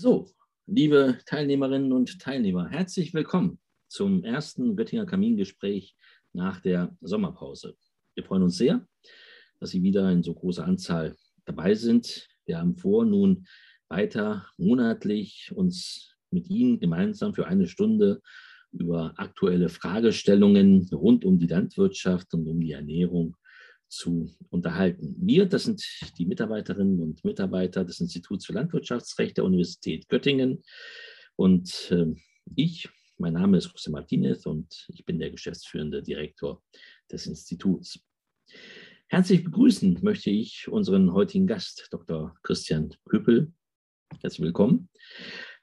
So, liebe Teilnehmerinnen und Teilnehmer, herzlich willkommen zum ersten Göttinger Kamingespräch nach der Sommerpause. Wir freuen uns sehr, dass Sie wieder in so großer Anzahl dabei sind. Wir haben vor, nun weiter monatlich uns mit Ihnen gemeinsam für eine Stunde über aktuelle Fragestellungen rund um die Landwirtschaft und um die Ernährung zu unterhalten. Wir, das sind die Mitarbeiterinnen und Mitarbeiter des Instituts für Landwirtschaftsrecht der Universität Göttingen. Und äh, ich, mein Name ist José Martinez und ich bin der geschäftsführende Direktor des Instituts. Herzlich begrüßen möchte ich unseren heutigen Gast, Dr. Christian Köpel. Herzlich willkommen.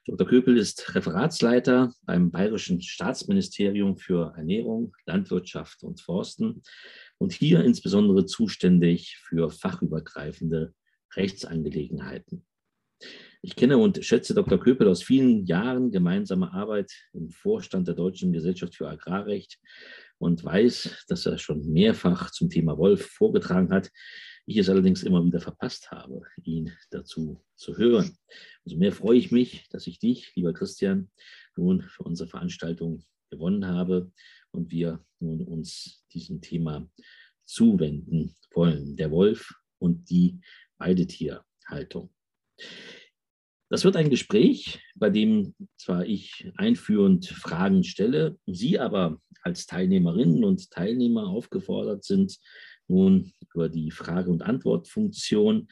Dr. Köpel ist Referatsleiter beim Bayerischen Staatsministerium für Ernährung, Landwirtschaft und Forsten und hier insbesondere zuständig für fachübergreifende Rechtsangelegenheiten. Ich kenne und schätze Dr. Köpel aus vielen Jahren gemeinsamer Arbeit im Vorstand der Deutschen Gesellschaft für Agrarrecht und weiß, dass er schon mehrfach zum Thema Wolf vorgetragen hat. Ich es allerdings immer wieder verpasst habe, ihn dazu zu hören. Umso mehr freue ich mich, dass ich dich, lieber Christian, nun für unsere Veranstaltung gewonnen habe und wir nun uns diesem Thema zuwenden wollen, der Wolf und die Weidetierhaltung. Das wird ein Gespräch, bei dem zwar ich einführend Fragen stelle, Sie aber als Teilnehmerinnen und Teilnehmer aufgefordert sind, nun über die Frage- und Antwortfunktion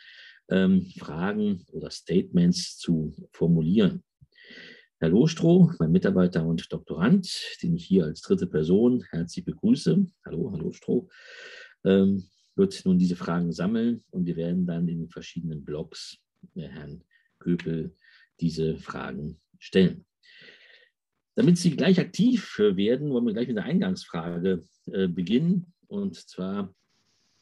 ähm, Fragen oder Statements zu formulieren. Herr Lohstroh, mein Mitarbeiter und Doktorand, den ich hier als dritte Person herzlich begrüße. Hallo, Herr Lohstroh, ähm, wird nun diese Fragen sammeln und wir werden dann in den verschiedenen Blogs äh, Herrn Köpel diese Fragen stellen. Damit Sie gleich aktiv werden, wollen wir gleich mit der Eingangsfrage äh, beginnen. Und zwar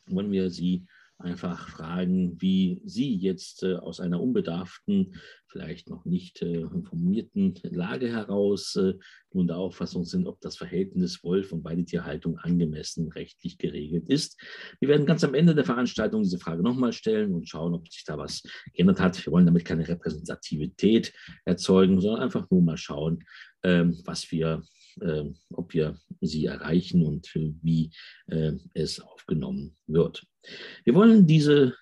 wollen wir Sie einfach fragen, wie Sie jetzt äh, aus einer unbedarften, vielleicht noch nicht äh, informierten Lage heraus äh, nun der Auffassung sind, ob das Verhältnis Wolf- und Weidetierhaltung angemessen rechtlich geregelt ist. Wir werden ganz am Ende der Veranstaltung diese Frage nochmal stellen und schauen, ob sich da was geändert hat. Wir wollen damit keine Repräsentativität erzeugen, sondern einfach nur mal schauen, ähm, was wir ob wir sie erreichen und wie äh, es aufgenommen wird. Wir wollen dieses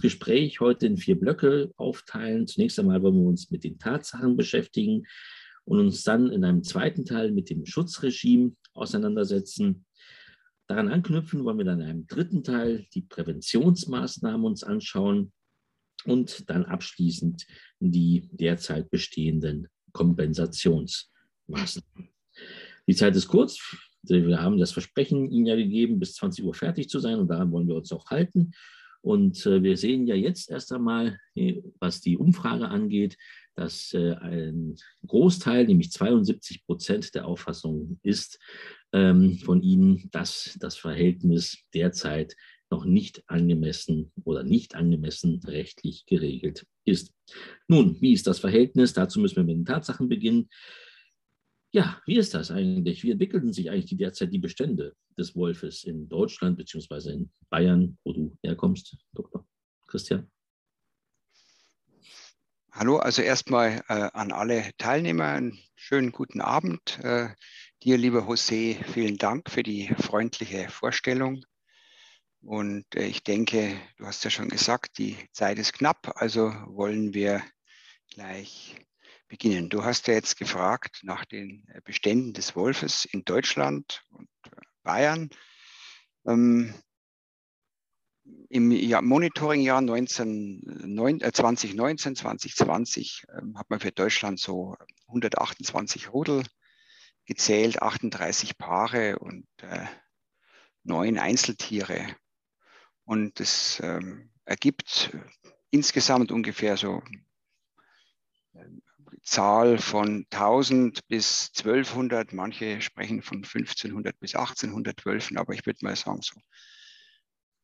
Gespräch heute in vier Blöcke aufteilen. Zunächst einmal wollen wir uns mit den Tatsachen beschäftigen und uns dann in einem zweiten Teil mit dem Schutzregime auseinandersetzen. Daran anknüpfen wollen wir dann in einem dritten Teil die Präventionsmaßnahmen uns anschauen und dann abschließend die derzeit bestehenden Kompensationsmaßnahmen. Die Zeit ist kurz. Wir haben das Versprechen Ihnen ja gegeben, bis 20 Uhr fertig zu sein und daran wollen wir uns auch halten. Und äh, wir sehen ja jetzt erst einmal, äh, was die Umfrage angeht, dass äh, ein Großteil, nämlich 72 Prozent der Auffassung ist ähm, von Ihnen, dass das Verhältnis derzeit noch nicht angemessen oder nicht angemessen rechtlich geregelt ist. Nun, wie ist das Verhältnis? Dazu müssen wir mit den Tatsachen beginnen. Ja, wie ist das eigentlich? Wie entwickelten sich eigentlich die derzeit die Bestände des Wolfes in Deutschland bzw. in Bayern, wo du herkommst, Dr. Christian? Hallo, also erstmal äh, an alle Teilnehmer einen schönen guten Abend. Äh, dir, lieber José, vielen Dank für die freundliche Vorstellung. Und äh, ich denke, du hast ja schon gesagt, die Zeit ist knapp, also wollen wir gleich beginnen. Du hast ja jetzt gefragt nach den äh, Beständen des Wolfes in Deutschland und äh, Bayern. Ähm, Im Jahr, Monitoringjahr 19, äh, 2019, 2020 ähm, hat man für Deutschland so 128 Rudel gezählt, 38 Paare und äh, neun Einzeltiere. Und das ähm, ergibt insgesamt ungefähr so Zahl von 1000 bis 1200, manche sprechen von 1500 bis 1800 Wölfen, aber ich würde mal sagen so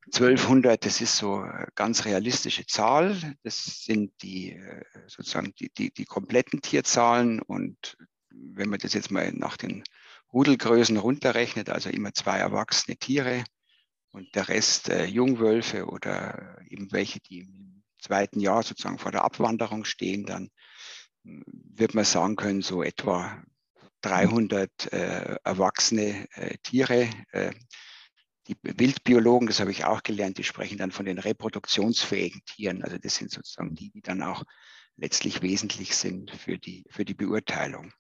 1200, das ist so eine ganz realistische Zahl. Das sind die äh, sozusagen die, die, die kompletten Tierzahlen und wenn man das jetzt mal nach den Rudelgrößen runterrechnet, also immer zwei erwachsene Tiere und der Rest äh, Jungwölfe oder eben welche, die im zweiten Jahr sozusagen vor der Abwanderung stehen, dann wird man sagen können, so etwa 300 äh, erwachsene äh, Tiere. Äh, die Wildbiologen, das habe ich auch gelernt, die sprechen dann von den reproduktionsfähigen Tieren. Also das sind sozusagen die, die dann auch letztlich wesentlich sind für die, für die Beurteilung.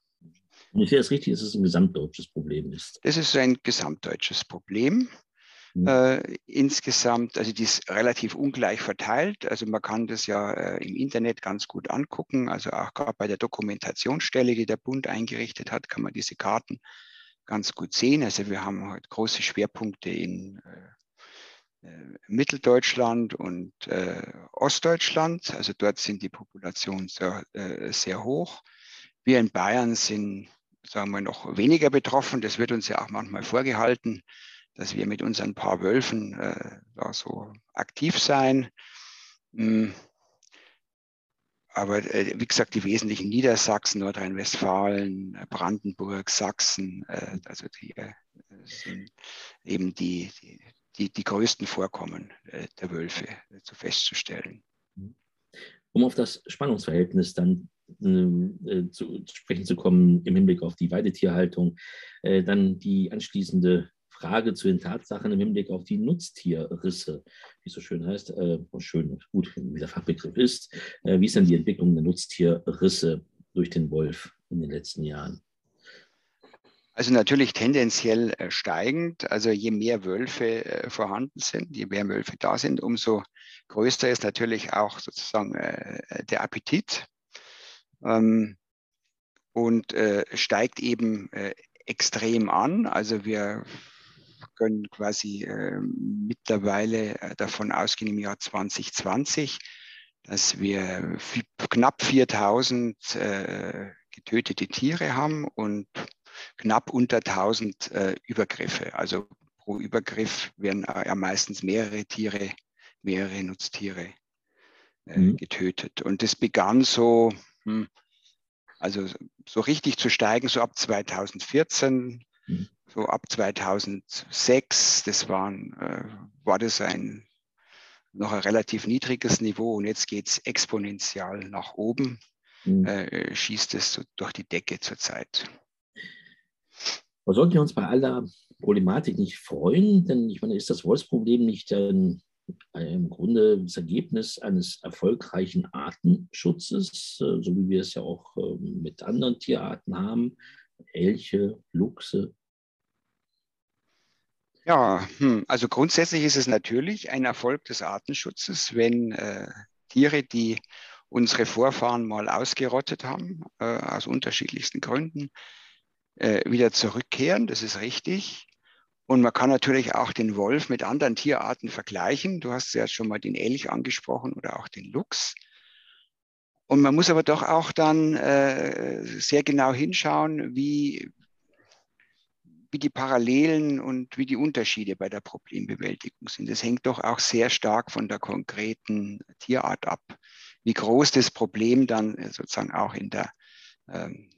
Und ich sehe es richtig, dass es ein gesamtdeutsches Problem ist. Das ist ein gesamtdeutsches Problem. Mhm. Äh, insgesamt, also die ist relativ ungleich verteilt. Also man kann das ja äh, im Internet ganz gut angucken. Also auch gerade bei der Dokumentationsstelle, die der Bund eingerichtet hat, kann man diese Karten ganz gut sehen. Also wir haben heute große Schwerpunkte in äh, äh Mitteldeutschland und äh, Ostdeutschland. Also dort sind die Populationen sehr, sehr hoch. Wir in Bayern sind, sagen wir, noch weniger betroffen. Das wird uns ja auch manchmal vorgehalten dass wir mit unseren paar Wölfen äh, da so aktiv sein. Hm. Aber äh, wie gesagt, die wesentlichen Niedersachsen, Nordrhein-Westfalen, Brandenburg, Sachsen, äh, also die äh, sind eben die, die, die, größten Vorkommen äh, der Wölfe äh, zu festzustellen. Um auf das Spannungsverhältnis dann zu sprechen zu kommen im Hinblick auf die Weidetierhaltung, dann die anschließende Frage zu den Tatsachen im Hinblick auf die Nutztierrisse, wie es so schön heißt, äh, schön, gut, wie der Fachbegriff ist. Äh, wie ist denn die Entwicklung der Nutztierrisse durch den Wolf in den letzten Jahren? Also natürlich tendenziell äh, steigend. Also je mehr Wölfe äh, vorhanden sind, je mehr Wölfe da sind, umso größer ist natürlich auch sozusagen äh, der Appetit ähm, und steigt eben extrem an. Also wir können quasi äh, mittlerweile davon ausgehen im Jahr 2020, dass wir knapp 4000 äh, getötete Tiere haben und knapp unter 1000 äh, Übergriffe. Also pro Übergriff werden äh, ja meistens mehrere Tiere, mehrere Nutztiere äh, mhm. getötet. Und das begann so, hm, also so richtig zu steigen, so ab 2014. Mhm so ab 2006, das waren, äh, war das ein noch ein relativ niedriges Niveau und jetzt geht es exponentiell nach oben, mhm. äh, schießt es so durch die Decke zurzeit. Aber sollten wir uns bei aller Problematik nicht freuen? Denn ich meine, ist das Wolfsproblem nicht ein, im Grunde das Ergebnis eines erfolgreichen Artenschutzes, äh, so wie wir es ja auch ähm, mit anderen Tierarten haben? Elche, Luchse, ja, hm, also grundsätzlich ist es natürlich ein Erfolg des Artenschutzes, wenn äh, Tiere, die unsere Vorfahren mal ausgerottet haben, äh, aus unterschiedlichsten Gründen, äh, wieder zurückkehren. Das ist richtig. Und man kann natürlich auch den Wolf mit anderen Tierarten vergleichen. Du hast ja schon mal den Elch angesprochen oder auch den Luchs. Und man muss aber doch auch dann äh, sehr genau hinschauen, wie, wie die Parallelen und wie die Unterschiede bei der Problembewältigung sind. Das hängt doch auch sehr stark von der konkreten Tierart ab, wie groß das Problem dann sozusagen auch in der, ähm,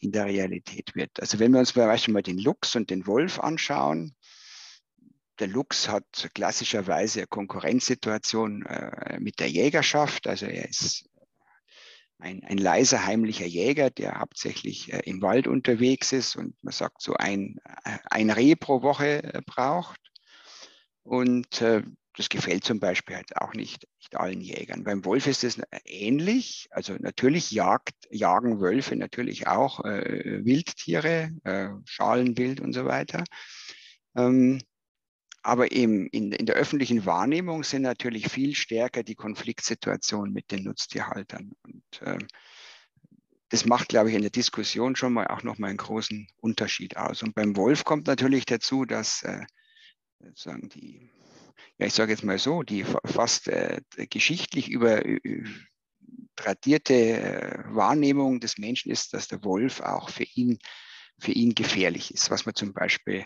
in der Realität wird. Also wenn wir uns zum Beispiel mal den Luchs und den Wolf anschauen, der Luchs hat klassischerweise eine Konkurrenzsituation äh, mit der Jägerschaft. Also er ist ein, ein leiser, heimlicher Jäger, der hauptsächlich äh, im Wald unterwegs ist und man sagt so ein, äh, ein Reh pro Woche äh, braucht. Und äh, das gefällt zum Beispiel halt auch nicht, nicht allen Jägern. Beim Wolf ist es ähnlich. Also natürlich jagt, jagen Wölfe natürlich auch äh, Wildtiere, Schalenwild und so weiter. Ähm, aber eben in, in der öffentlichen Wahrnehmung sind natürlich viel stärker die Konfliktsituationen mit den Nutztierhaltern. Und äh, das macht, glaube ich, in der Diskussion schon mal auch nochmal einen großen Unterschied aus. Und beim Wolf kommt natürlich dazu, dass äh, sagen die, ja, ich sage jetzt mal so, die fast äh, geschichtlich über äh, Wahrnehmung des Menschen ist, dass der Wolf auch für ihn, für ihn gefährlich ist, was man zum Beispiel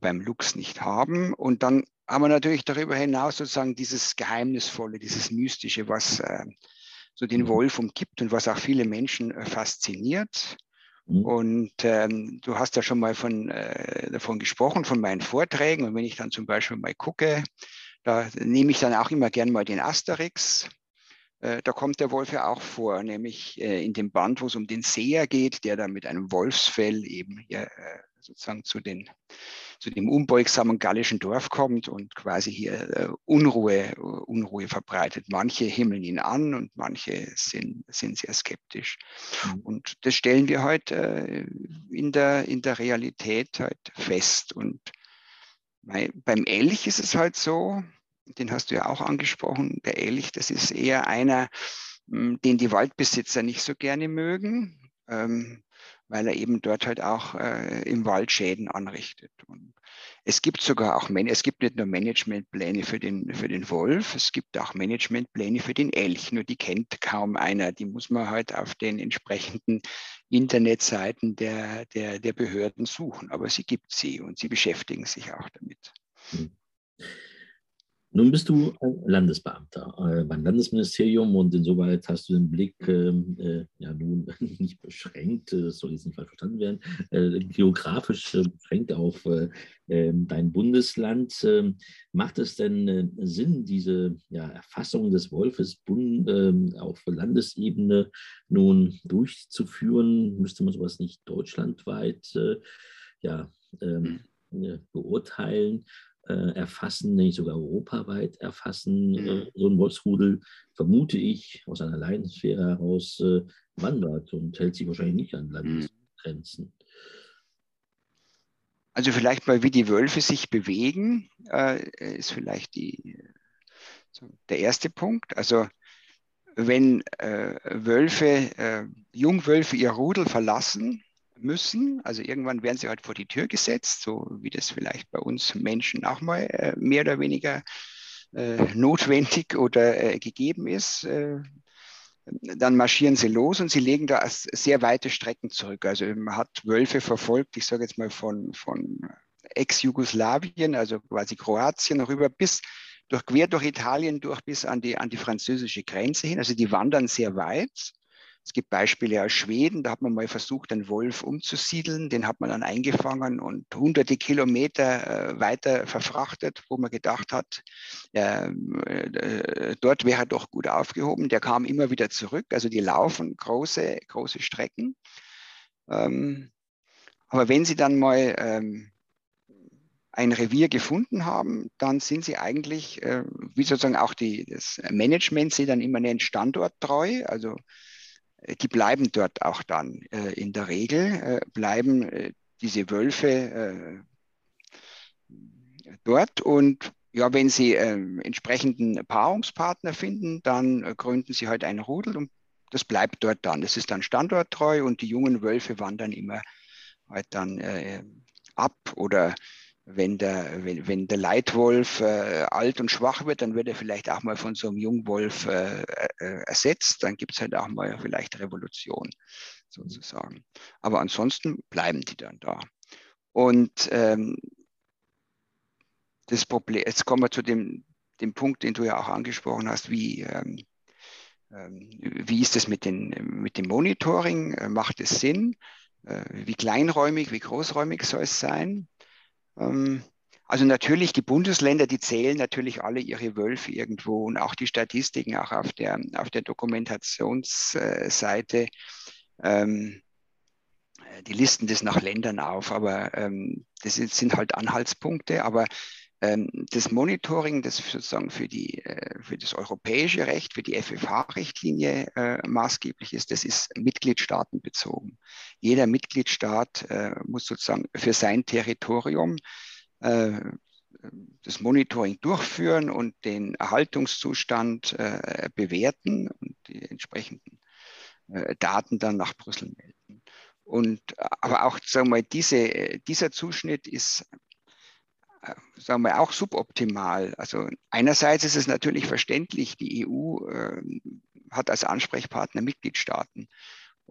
beim Lux nicht haben. Und dann haben wir natürlich darüber hinaus sozusagen dieses Geheimnisvolle, dieses Mystische, was äh, so den mhm. Wolf umgibt und was auch viele Menschen äh, fasziniert. Mhm. Und ähm, du hast ja schon mal von, äh, davon gesprochen, von meinen Vorträgen. Und wenn ich dann zum Beispiel mal gucke, da nehme ich dann auch immer gern mal den Asterix äh, da kommt der Wolf ja auch vor, nämlich äh, in dem Band, wo es um den Seher geht, der da mit einem Wolfsfell eben hier äh, sozusagen zu, den, zu dem unbeugsamen gallischen Dorf kommt und quasi hier Unruhe, Unruhe verbreitet. Manche himmeln ihn an und manche sind, sind sehr skeptisch. Mhm. Und das stellen wir heute in der, in der Realität halt fest. Und beim Elch ist es halt so, den hast du ja auch angesprochen, der Elch, das ist eher einer, hm, den die Waldbesitzer nicht so gerne mögen, ähm, weil er eben dort halt auch äh, im Wald Schäden anrichtet. Und es gibt sogar auch, es gibt nicht nur Managementpläne für den, für den Wolf, es gibt auch Managementpläne für den Elch, nur die kennt kaum einer. Die muss man halt auf den entsprechenden Internetseiten der, der, der Behörden suchen. Aber sie gibt sie und sie beschäftigen sich auch damit. Hm. Nun bist du Landesbeamter äh, beim Landesministerium und insoweit hast du den Blick ähm, äh, ja nun nicht beschränkt, das soll jetzt nicht falsch verstanden werden, äh, geografisch äh, beschränkt auf äh, ähm, dein Bundesland. Ähm, macht es denn äh, Sinn, diese ja, Erfassung des Wolfes Bund, auf Landesebene nun durchzuführen? Müsste man sowas nicht deutschlandweit ja, ähm, beurteilen? Äh, erfassen, nicht sogar europaweit erfassen. Mhm. Äh, so ein Wolfsrudel, vermute ich, aus einer Leidenssphäre heraus äh, wandert und hält sich wahrscheinlich nicht an mhm. Landesgrenzen. Also vielleicht mal, wie die Wölfe sich bewegen, äh, ist vielleicht die, so der erste Punkt. Also wenn äh, Wölfe, äh, Jungwölfe ihr Rudel verlassen, müssen. Also irgendwann werden sie halt vor die Tür gesetzt, so wie das vielleicht bei uns Menschen auch mal äh, mehr oder weniger äh, notwendig oder äh, gegeben ist. Äh, dann marschieren sie los und sie legen da sehr weite Strecken zurück. Also man hat Wölfe verfolgt, ich sage jetzt mal von, von Ex-Jugoslawien, also quasi Kroatien rüber bis durch, quer durch Italien durch bis an die, an die französische Grenze hin. Also die wandern sehr weit. Es gibt Beispiele aus Schweden, da hat man mal versucht, einen Wolf umzusiedeln, den hat man dann eingefangen und hunderte Kilometer äh, weiter verfrachtet, wo man gedacht hat, äh, dort wäre er doch gut aufgehoben. Der kam immer wieder zurück, also die laufen große, große Strecken. Ähm, aber wenn sie dann mal ähm, ein Revier gefunden haben, dann sind sie eigentlich, äh, wie sozusagen auch die, das Management sie dann immer nennt, standorttreu. Also die bleiben dort auch dann äh, in der Regel, äh, bleiben äh, diese Wölfe äh, dort und ja, wenn sie entsprechenden Paarungspartner finden, dann äh, gründen sie halt ein Rudel und das bleibt dort dann. Das ist dann standorttreu und die jungen Wölfe wandern immer halt dann äh, ab oder wenn der, wenn, wenn der Leitwolf äh, alt und schwach wird, dann wird er vielleicht auch mal von so einem Jungwolf äh, äh, ersetzt. Dann gibt es halt auch mal vielleicht Revolution sozusagen. Aber ansonsten bleiben die dann da. Und ähm, das Problem, jetzt kommen wir zu dem, dem Punkt, den du ja auch angesprochen hast, wie, ähm, ähm, wie ist das mit, mit dem Monitoring? Äh, macht es Sinn? Äh, wie kleinräumig, wie großräumig soll es sein? Ähm, also natürlich, die Bundesländer, die zählen natürlich alle ihre Wölfe irgendwo und auch die Statistiken, auch auf der, auf der Dokumentationsseite, ähm, die listen das nach Ländern auf, aber ähm, das sind halt Anhaltspunkte. Aber das Monitoring, das sozusagen für, die, äh, für das europäische Recht, für die FFH-Richtlinie äh, maßgeblich ist, das ist mitgliedstaatenbezogen. Jeder Mitgliedstaat äh, muss sozusagen für sein Territorium das Monitoring durchführen und den Erhaltungszustand bewerten und die entsprechenden Daten dann nach Brüssel melden. Und aber auch sagen wir, diese, dieser Zuschnitt ist sagen wir, auch suboptimal. Also einerseits ist es natürlich verständlich, die EU äh, hat als Ansprechpartner Mitgliedstaaten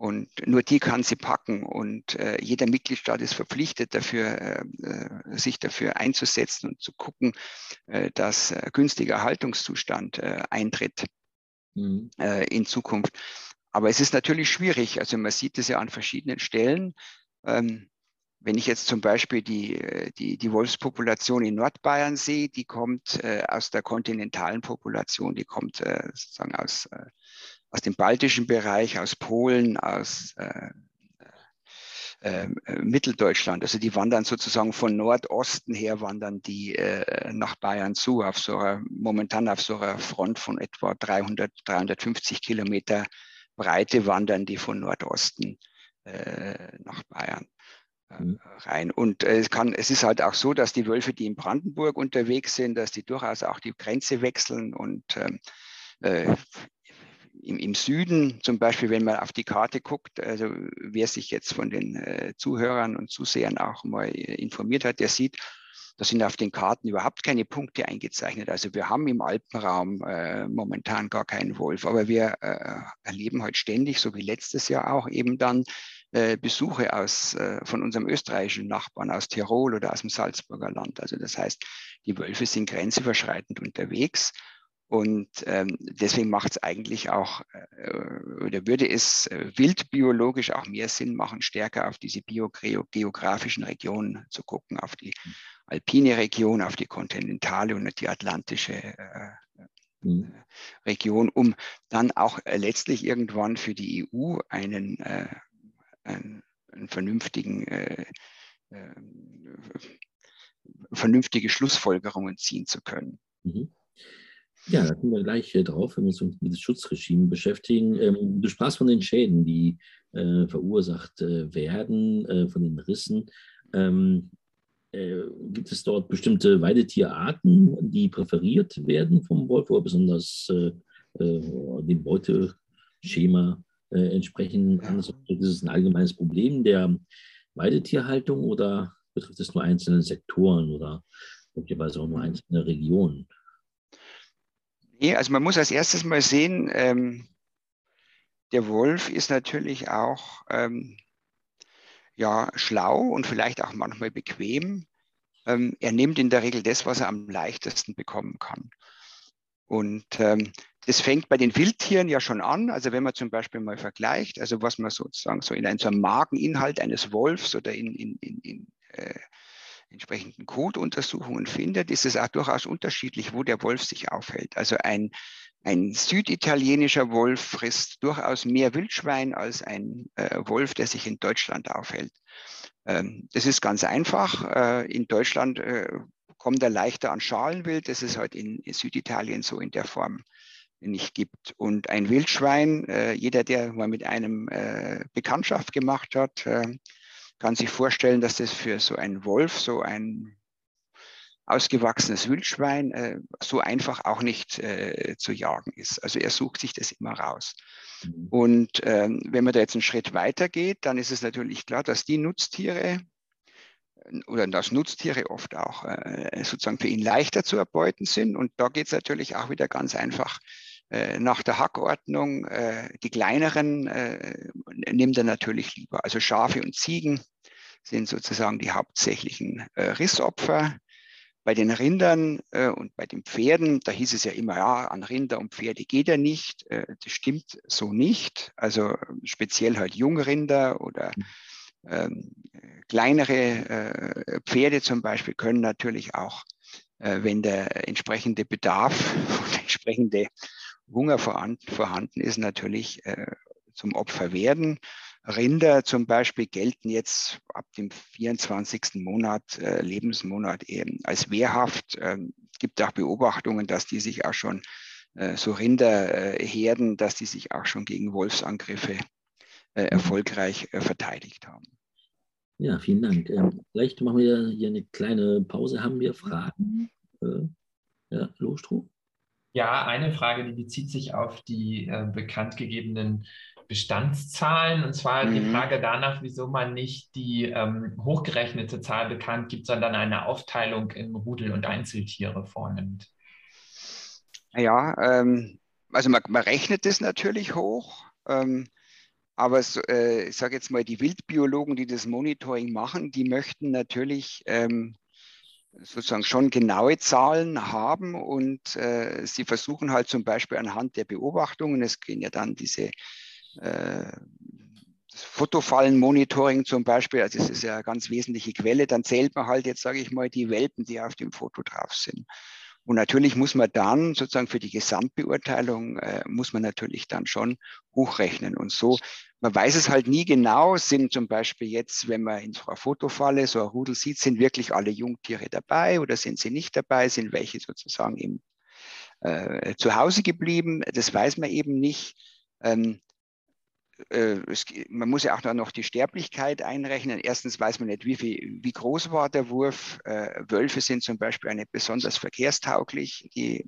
und nur die kann sie packen und äh, jeder Mitgliedstaat ist verpflichtet dafür, äh, sich dafür einzusetzen und zu gucken, äh, dass äh, günstiger Haltungszustand äh, eintritt mhm. in Zukunft. Aber es ist natürlich schwierig. Also man sieht es ja an verschiedenen Stellen. Ähm, wenn ich jetzt zum Beispiel die, die, die Wolfspopulation in Nordbayern sehe, die kommt äh, aus der kontinentalen Population, die kommt äh, sozusagen aus, äh, aus dem baltischen Bereich, aus Polen, aus äh, äh, Mitteldeutschland. Also die wandern sozusagen von Nordosten her, wandern die äh, nach Bayern zu, auf so einer, momentan auf so einer Front von etwa 300, 350 Kilometer Breite wandern die von Nordosten nach Bayern. Rein. Und äh, es, kann, es ist halt auch so, dass die Wölfe, die in Brandenburg unterwegs sind, dass die durchaus auch die Grenze wechseln und ähm, äh, im, im, Süden zum Beispiel, wenn man auf die Karte guckt, also wer sich jetzt von den äh, Zuhörern und Zusehern auch mal äh, informiert hat, der sieht, da sind auf den Karten überhaupt keine Punkte eingezeichnet. Also wir haben im Alpenraum äh, momentan gar keinen Wolf, aber wir äh, erleben halt ständig, so wie letztes Jahr auch, eben dann äh, Besuche aus, äh, von unserem österreichischen Nachbarn aus Tirol oder aus dem Salzburger Land. Also das heißt, die Wölfe sind grenzüberschreitend unterwegs. Und ähm, deswegen macht es eigentlich auch, äh, oder würde es äh, wildbiologisch auch mehr Sinn machen, stärker auf diese biogeografischen Regionen zu gucken, auf die alpine Region, auf die kontinentale und die atlantische äh, mhm. Region, um dann auch letztlich irgendwann für die EU einen einen, vernünftigen, äh, äh, vernünftige Schlussfolgerungen ziehen zu können. Mhm. Ja, da kommen wir gleich äh, drauf, wenn wir uns mit dem Schutzregime beschäftigen. Ähm, du sprachst von den Schäden, die äh, verursacht äh, werden, äh, von den Rissen. Ähm, äh, gibt es dort bestimmte Weidetierarten, die präferiert werden vom Wolf oder besonders äh, dem Beuteschema äh, entsprechen kann. Ist es ein allgemeines Problem der Weidetierhaltung oder betrifft es nur einzelne Sektoren oder möglicherweise auch nur einzelne Regionen? Nee, also man muss als erstes mal sehen, ähm, der Wolf ist natürlich auch ähm, ja, schlau und vielleicht auch manchmal bequem. Ähm, er nimmt in der Regel das, was er am leichtesten bekommen kann. Und ähm, das fängt bei den Wildtieren ja schon an. Also wenn man zum Beispiel mal vergleicht, also was man sozusagen so in einem, so einem Mageninhalt eines Wolfs oder in, in, in, in äh, entsprechenden Kotuntersuchungen findet, ist es auch durchaus unterschiedlich, wo der Wolf sich aufhält. Also ein, ein süditalienischer Wolf frisst durchaus mehr Wildschwein als ein äh, Wolf, der sich in Deutschland aufhält. Ähm, das ist ganz einfach. Äh, in Deutschland äh, kommt er leichter an Schalenwild. Das ist halt in, in Süditalien so in der Form nicht gibt. Und ein Wildschwein, äh, jeder, der mal mit einem äh, Bekanntschaft gemacht hat, äh, kann sich vorstellen, dass das für so einen Wolf, so ein ausgewachsenes Wildschwein, äh, so einfach auch nicht äh, zu jagen ist. Also er sucht sich das immer raus. Mhm. Und ähm, wenn man da jetzt einen Schritt weiter geht, dann ist es natürlich klar, dass die Nutztiere, oder dass Nutztiere oft auch äh, sozusagen für ihn leichter zu erbeuten sind. Und da geht es natürlich auch wieder ganz einfach äh, nach der Hackordnung. Äh, die kleineren äh, nimmt er natürlich lieber. Also Schafe und Ziegen sind sozusagen die hauptsächlichen Rissopfer. Bei den Rindern und bei den Pferden, da hieß es ja immer, ja, an Rinder und Pferde geht er nicht. das stimmt so nicht. Also speziell halt Jungrinder oder ähm, kleinere Pferde zum Beispiel können natürlich auch, wenn der entsprechende Bedarf und entsprechende Hunger vorhanden ist, natürlich äh, zum Opfer werden. Rinder zum Beispiel gelten jetzt ab dem 24. Monat, äh, Lebensmonat eben als wehrhaft. Ähm, es gibt auch Beobachtungen, dass die sich auch schon, äh, so Rinderherden, dass die sich auch schon gegen Wolfsangriffe äh. Erfolgreich äh, verteidigt haben. Ja, vielen Dank. Ähm, vielleicht machen wir hier eine kleine Pause. Haben wir Fragen? Äh, ja, Lohstroh? Ja, eine Frage, die bezieht sich auf die äh, bekannt gegebenen Bestandszahlen. Und zwar mhm. die Frage danach, wieso man nicht die ähm, hochgerechnete Zahl bekannt gibt, sondern eine Aufteilung in Rudel- und Einzeltiere vornimmt. Ja, ähm, also man, man, rechnet das natürlich hoch. Ähm, aber so, äh, ich sage jetzt mal, die Wildbiologen, die das Monitoring machen, die möchten natürlich ähm, sozusagen schon genaue Zahlen haben und äh, sie versuchen halt zum Beispiel anhand der Beobachtungen, es gehen ja dann diese äh, Fotofallenmonitoring zum Beispiel, also das ist ja eine ganz wesentliche Quelle, dann zählt man halt jetzt, sage ich mal, die Welpen, die auf dem Foto drauf sind. Und natürlich muss man dann sozusagen für die Gesamtbeurteilung, äh, muss man natürlich dann schon hochrechnen. Und so, man weiß es halt nie genau, sind zum Beispiel jetzt, wenn man in einer Fotofalle so ein Rudel sieht, sind wirklich alle Jungtiere dabei oder sind sie nicht dabei, sind welche sozusagen im, äh, zu Hause geblieben. Das weiß man eben nicht. Ähm, äh, es, man muss ja auch noch die Sterblichkeit einrechnen. Erstens weiß man nicht, wie, viel, wie groß war der Wurf. Äh, Wölfe sind zum Beispiel nicht besonders verkehrstauglich. Die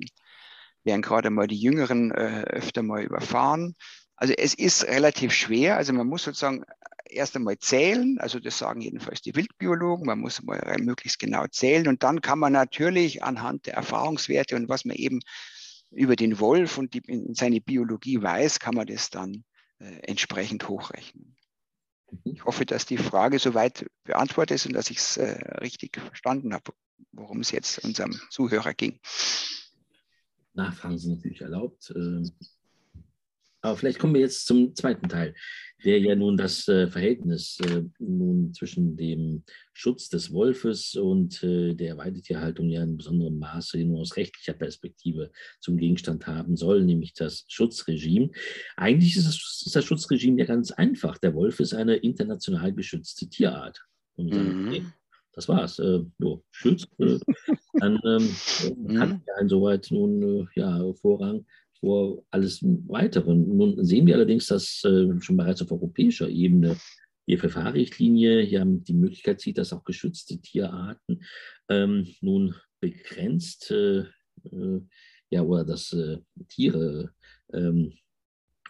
werden gerade mal die Jüngeren äh, öfter mal überfahren. Also es ist relativ schwer. Also man muss sozusagen erst einmal zählen. Also das sagen jedenfalls die Wildbiologen. Man muss mal möglichst genau zählen. Und dann kann man natürlich anhand der Erfahrungswerte und was man eben über den Wolf und die, seine Biologie weiß, kann man das dann äh, entsprechend hochrechnen. Ich hoffe, dass die Frage soweit beantwortet ist und dass ich es äh, richtig verstanden habe, worum es jetzt unserem Zuhörer ging. Nachfragen sind natürlich erlaubt. Aber vielleicht kommen wir jetzt zum zweiten Teil, der ja nun das äh, Verhältnis äh, nun zwischen dem Schutz des Wolfes und äh, der Weidetierhaltung ja in besonderem Maße nur aus rechtlicher Perspektive zum Gegenstand haben soll, nämlich das Schutzregime. Eigentlich ist das, ist das Schutzregime ja ganz einfach. Der Wolf ist eine international geschützte Tierart. Und mhm. okay, das war's. Äh, jo, Schutz. Äh, dann ähm, mhm. hat er insoweit nun äh, ja, Vorrang vor alles Weitere. Nun sehen wir allerdings, dass äh, schon bereits auf europäischer Ebene die FFH-Richtlinie ja die Möglichkeit sieht, dass auch geschützte Tierarten ähm, nun begrenzt äh, äh, ja, oder dass äh, Tiere ähm,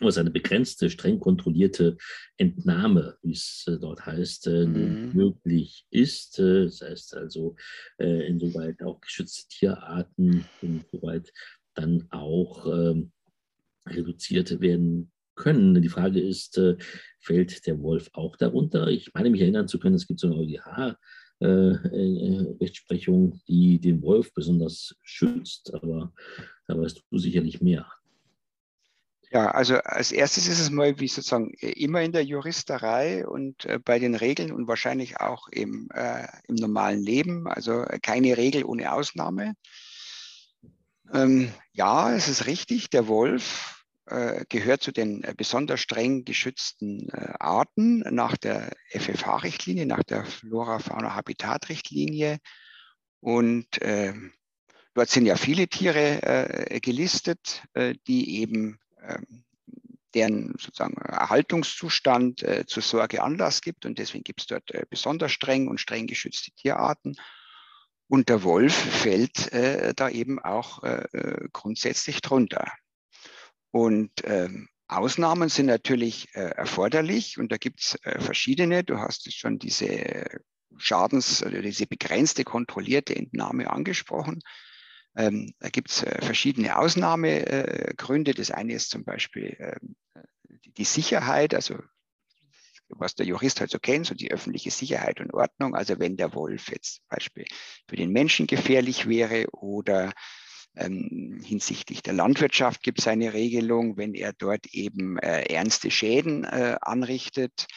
oder eine begrenzte, streng kontrollierte Entnahme, wie es dort heißt, mhm. möglich ist. das heißt also, insoweit auch geschützte Tierarten, insoweit dann auch ähm, reduziert werden können. Die Frage ist, äh, fällt der Wolf auch darunter? Ich meine mich erinnern zu können, es gibt so eine EuGH-Rechtsprechung, äh, die den Wolf besonders schützt, aber da weißt du sicherlich mehr. Ja, also als erstes ist es mal wie sozusagen immer in der Juristerei und äh, bei den Regeln und wahrscheinlich auch im, äh, im normalen Leben, also keine Regel ohne Ausnahme. Ähm, ja, es ist richtig, der Wolf äh, gehört zu den äh, besonders streng geschützten äh, Arten nach der FFH-Richtlinie, nach der Flora-Fauna-Habitat-Richtlinie. Und ähm, dort sind ja viele Tiere äh, gelistet, äh, die eben ähm, deren sozusagen Erhaltungszustand äh, zur Sorge Anlass gibt. Und deswegen gibt es dort besonders streng und streng geschützte Tierarten. Und der Wolf fällt äh, da eben auch äh, äh, grundsätzlich drunter. Und ähm, Ausnahmen sind natürlich äh, erforderlich und da gibt es äh, verschiedene. Du hast schon diese Schadens- oder diese begrenzte, kontrollierte Entnahme angesprochen. Ähm, da gibt es äh, verschiedene Ausnahmegründe. Das eine ist zum Beispiel ähm, die Sicherheit, also was der Jurist halt so kennt, so die öffentliche Sicherheit und Ordnung. Also wenn der Wolf jetzt zum Beispiel für den Menschen gefährlich wäre oder ähm, hinsichtlich der Landwirtschaft gibt es eine Regelung, wenn er dort eben äh, ernste Schäden äh, anrichtet,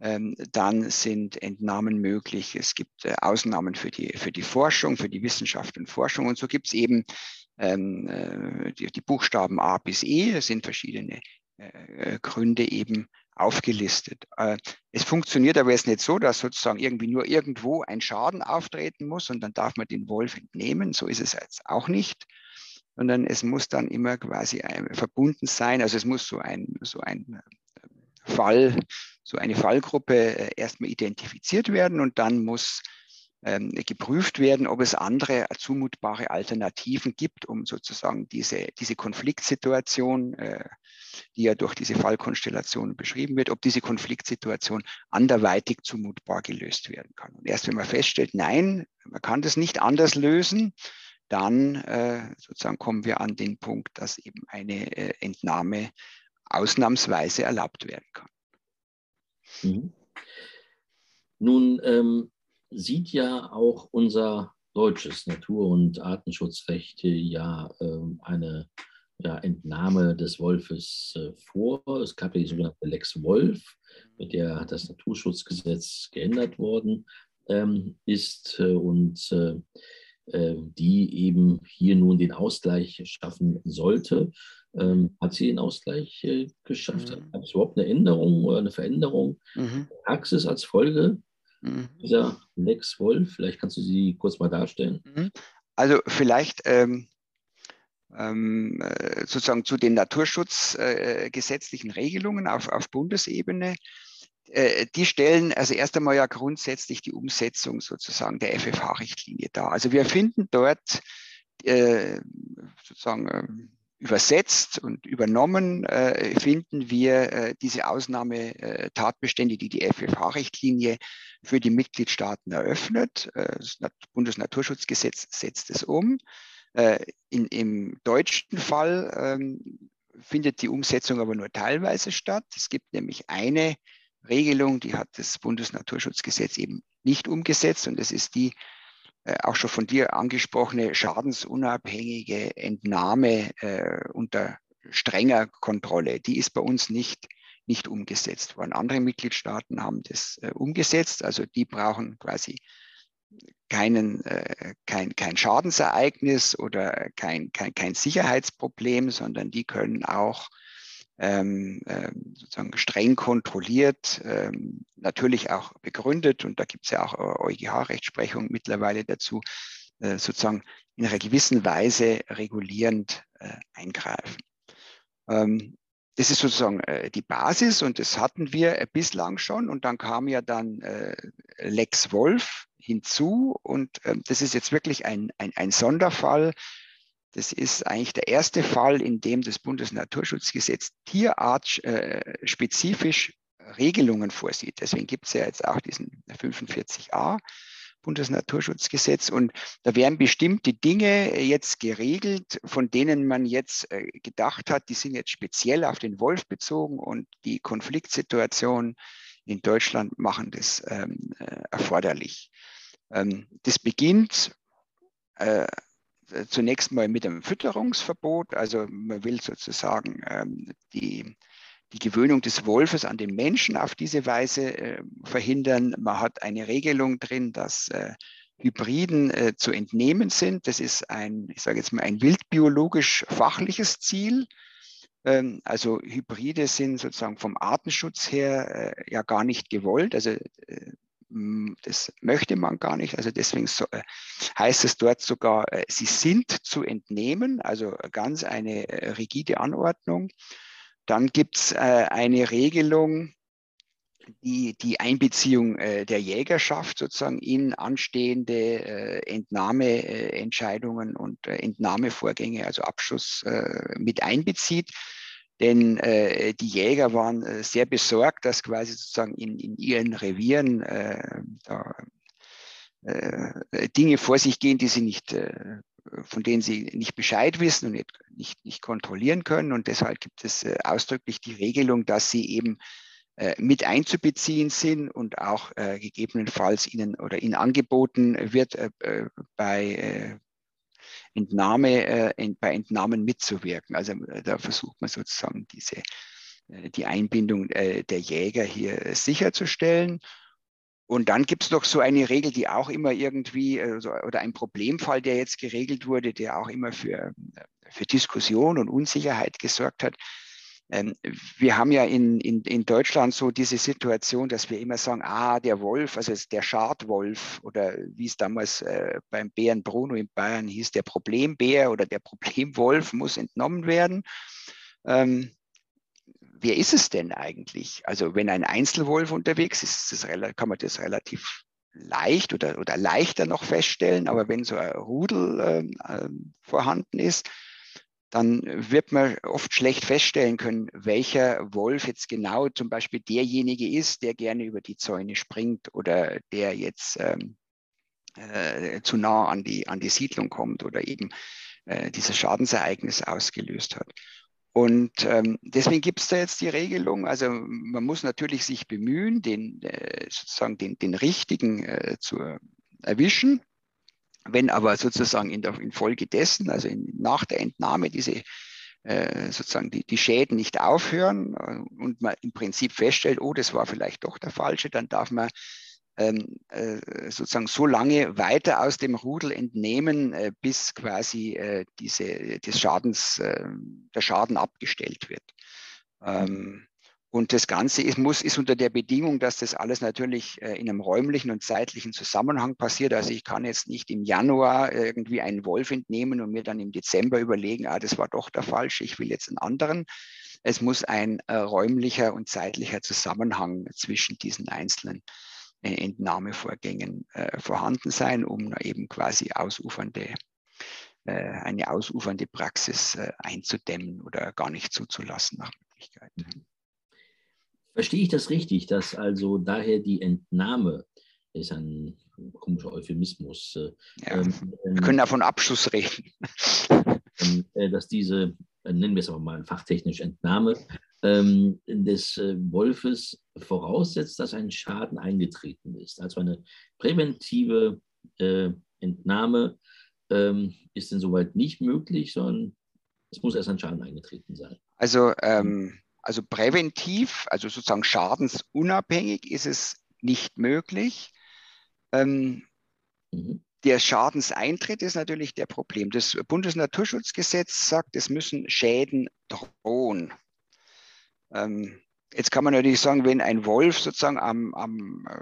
ähm, dann sind Entnahmen möglich. Es gibt äh, Ausnahmen für die, für die Forschung, für die Wissenschaft und Forschung. Und so gibt es eben ähm, äh, die, die, Buchstaben A bis E, das sind verschiedene äh, Gründe eben aufgelistet. Äh, es funktioniert aber jetzt nicht so, dass sozusagen irgendwie nur irgendwo ein Schaden auftreten muss und dann darf man den Wolf entnehmen. So ist es jetzt auch nicht, sondern es muss dann immer quasi verbunden sein. Also es muss so ein, so ein äh, Fall, so eine Fallgruppe äh, erstmal identifiziert werden und dann muss ähm, geprüft werden, ob es andere zumutbare Alternativen gibt, um sozusagen diese, diese Konfliktsituation, äh, die ja durch diese Fallkonstellation beschrieben wird, ob diese Konfliktsituation anderweitig zumutbar gelöst werden kann. Und erst wenn man feststellt, nein, man kann das nicht anders lösen, dann äh, sozusagen kommen wir an den Punkt, dass eben eine äh, Entnahme ausnahmsweise erlaubt werden kann. Mhm. Nun ähm, sieht ja auch unser deutsches Natur- und Artenschutzrecht ja äh, eine ja, Entnahme des Wolfes äh, vor. Es gab ja die sogenannte Lex Wolf, mit der das Naturschutzgesetz geändert worden ähm, ist äh, und äh, äh, die eben hier nun den Ausgleich schaffen sollte. Ähm, hat sie den Ausgleich äh, geschafft? Mhm. Hat es überhaupt eine Änderung oder eine Veränderung mhm. der Praxis als Folge mhm. dieser Lex Wolf? Vielleicht kannst du sie kurz mal darstellen. Mhm. Also vielleicht ähm, ähm, äh, sozusagen zu den naturschutzgesetzlichen Regelungen auf, auf Bundesebene. Äh, die stellen also erst einmal ja grundsätzlich die Umsetzung sozusagen der FFH-Richtlinie dar. Also wir finden dort äh, sozusagen übersetzt und übernommen, finden wir diese Ausnahmetatbestände, die die FFH-Richtlinie für die Mitgliedstaaten eröffnet. das Bundesnaturschutzgesetz setzt es um. In, Im deutschen Fall ähm, findet die Umsetzung aber nur teilweise statt. Es gibt nämlich eine Regelung, die hat das Bundesnaturschutzgesetz eben nicht umgesetzt und das ist die äh, auch schon von dir angesprochene schadensunabhängige Entnahme äh, unter strenger Kontrolle. Die ist bei uns nicht, nicht umgesetzt worden. Andere Mitgliedstaaten haben das äh, umgesetzt, also die brauchen quasi keinen, äh, kein, kein Schadensereignis oder kein, kein, kein Sicherheitsproblem, sondern die können auch ähm, ähm, sozusagen streng kontrolliert, ähm, natürlich auch begründet, und da gibt es ja auch EuGH-Rechtsprechung mittlerweile dazu, äh, sozusagen in einer gewissen Weise regulierend äh, eingreifen. Ähm, das ist sozusagen äh, die Basis und das hatten wir äh, bislang schon und dann kam ja dann äh, Lex Wolf hinzu. Und ähm, das ist jetzt wirklich ein, ein, ein Sonderfall, das ist eigentlich der erste Fall, in dem das Bundesnaturschutzgesetz tierartspezifisch Regelungen vorsieht. Deswegen gibt es ja jetzt auch diesen 45a Bundesnaturschutzgesetz. Und da werden bestimmte Dinge jetzt geregelt, von denen man jetzt äh, gedacht hat, die sind jetzt speziell auf den Wolf bezogen und die Konfliktsituationen in Deutschland machen das ähm, äh, erforderlich. Ähm, das beginnt äh, zunächst mal mit einem Fütterungsverbot. Also man will sozusagen ähm, die, die Gewöhnung des Wolfes an den Menschen auf diese Weise äh, verhindern. Man hat eine Regelung drin, dass äh, Hybriden äh, zu entnehmen sind. Das ist ein, ich sage jetzt mal, ein wildbiologisch-fachliches Ziel. Ähm, also Hybride sind sozusagen vom Artenschutz her äh, ja gar nicht gewollt. Also äh, hm, das möchte man gar nicht. Also deswegen so, äh, heißt es dort sogar, sie sind zu entnehmen, also ganz eine rigide Anordnung. Dann gibt es eine Regelung, die, die Einbeziehung der Jägerschaft sozusagen in anstehende Entnahmeentscheidungen und Entnahmevorgänge, also Abschuss mit einbezieht. Denn äh, die Jäger waren äh, sehr besorgt, dass quasi sozusagen in, in ihren Revieren äh, da, äh, Dinge vor sich gehen, die sie nicht, äh, von denen sie nicht Bescheid wissen und nicht, nicht, nicht kontrollieren können. Und deshalb gibt es äh, ausdrücklich die Regelung, dass sie eben mit einzubeziehen sind und auch gegebenenfalls ihnen oder ihnen angeboten wird, bei Entnahme, äh, bei Entnahmen mitzuwirken. Also äh, da versucht man sozusagen diese, äh, die Einbindung äh, der Jäger hier äh, sicherzustellen. Und dann gibt es noch so eine Regel, die auch immer irgendwie, oder ein Problemfall, der jetzt geregelt wurde, der auch immer für, für Diskussion und Unsicherheit gesorgt hat. Ähm, wir haben ja in, in, in Deutschland so diese Situation, dass wir immer sagen, ah, der Wolf, also der Schadwolf oder wie es damals äh, beim Bären Bruno in Bayern hieß, der Problembär oder der Problemwolf muss entnommen werden. Ähm, wer ist es denn eigentlich? Also wenn ein Einzelwolf unterwegs ist, ist das, kann man das relativ leicht oder, oder leichter noch feststellen, aber wenn so ein Rudel äh, vorhanden ist, dann wird man oft schlecht feststellen können, welcher Wolf jetzt genau zum Beispiel derjenige ist, der gerne über die Zäune springt oder der jetzt ähm, äh, zu nah an die, an die Siedlung kommt oder eben äh, dieses Schadensereignis ausgelöst hat. Und ähm, deswegen gibt es da jetzt die Regelung. Also man muss natürlich sich bemühen, den, äh, sozusagen den, den richtigen äh, zu erwischen. Wenn aber sozusagen in der, infolgedessen, also in, nach der Entnahme, diese äh, sozusagen die, die Schäden nicht aufhören äh, und man im Prinzip feststellt, oh, das war vielleicht doch der falsche, dann darf man ähm, äh, sozusagen so lange weiter aus dem Rudel entnehmen, äh, bis quasi äh, diese, des Schadens, äh, der Schaden abgestellt wird. Ähm, und das Ganze ist, muss, ist unter der Bedingung, dass das alles natürlich äh, in einem räumlichen und zeitlichen Zusammenhang passiert. Also ich kann jetzt nicht im Januar irgendwie einen Wolf entnehmen und mir dann im Dezember überlegen, ah, das war doch der falsche, ich will jetzt einen anderen. Es muss ein äh, räumlicher und zeitlicher Zusammenhang zwischen diesen einzelnen äh, Entnahmevorgängen äh, vorhanden sein, um eben quasi ausufernde, äh, eine ausufernde Praxis äh, einzudämmen oder gar nicht zuzulassen nach Möglichkeit. Mhm. Verstehe ich das richtig, dass also daher die Entnahme ist ein komischer Euphemismus. Äh, ja, ähm, wir können davon Abschluss reden. Ähm, äh, dass diese, äh, nennen wir es aber mal fachtechnisch Entnahme, ähm, des Wolfes voraussetzt, dass ein Schaden eingetreten ist. Also eine präventive äh, Entnahme ähm, ist insoweit nicht möglich, sondern es muss erst ein Schaden eingetreten sein. Also ähm, also präventiv, also sozusagen schadensunabhängig ist es nicht möglich. Ähm, mhm. Der Schadenseintritt ist natürlich der Problem. Das Bundesnaturschutzgesetz sagt, es müssen Schäden drohen. Ähm, jetzt kann man natürlich sagen, wenn ein Wolf sozusagen am, am äh,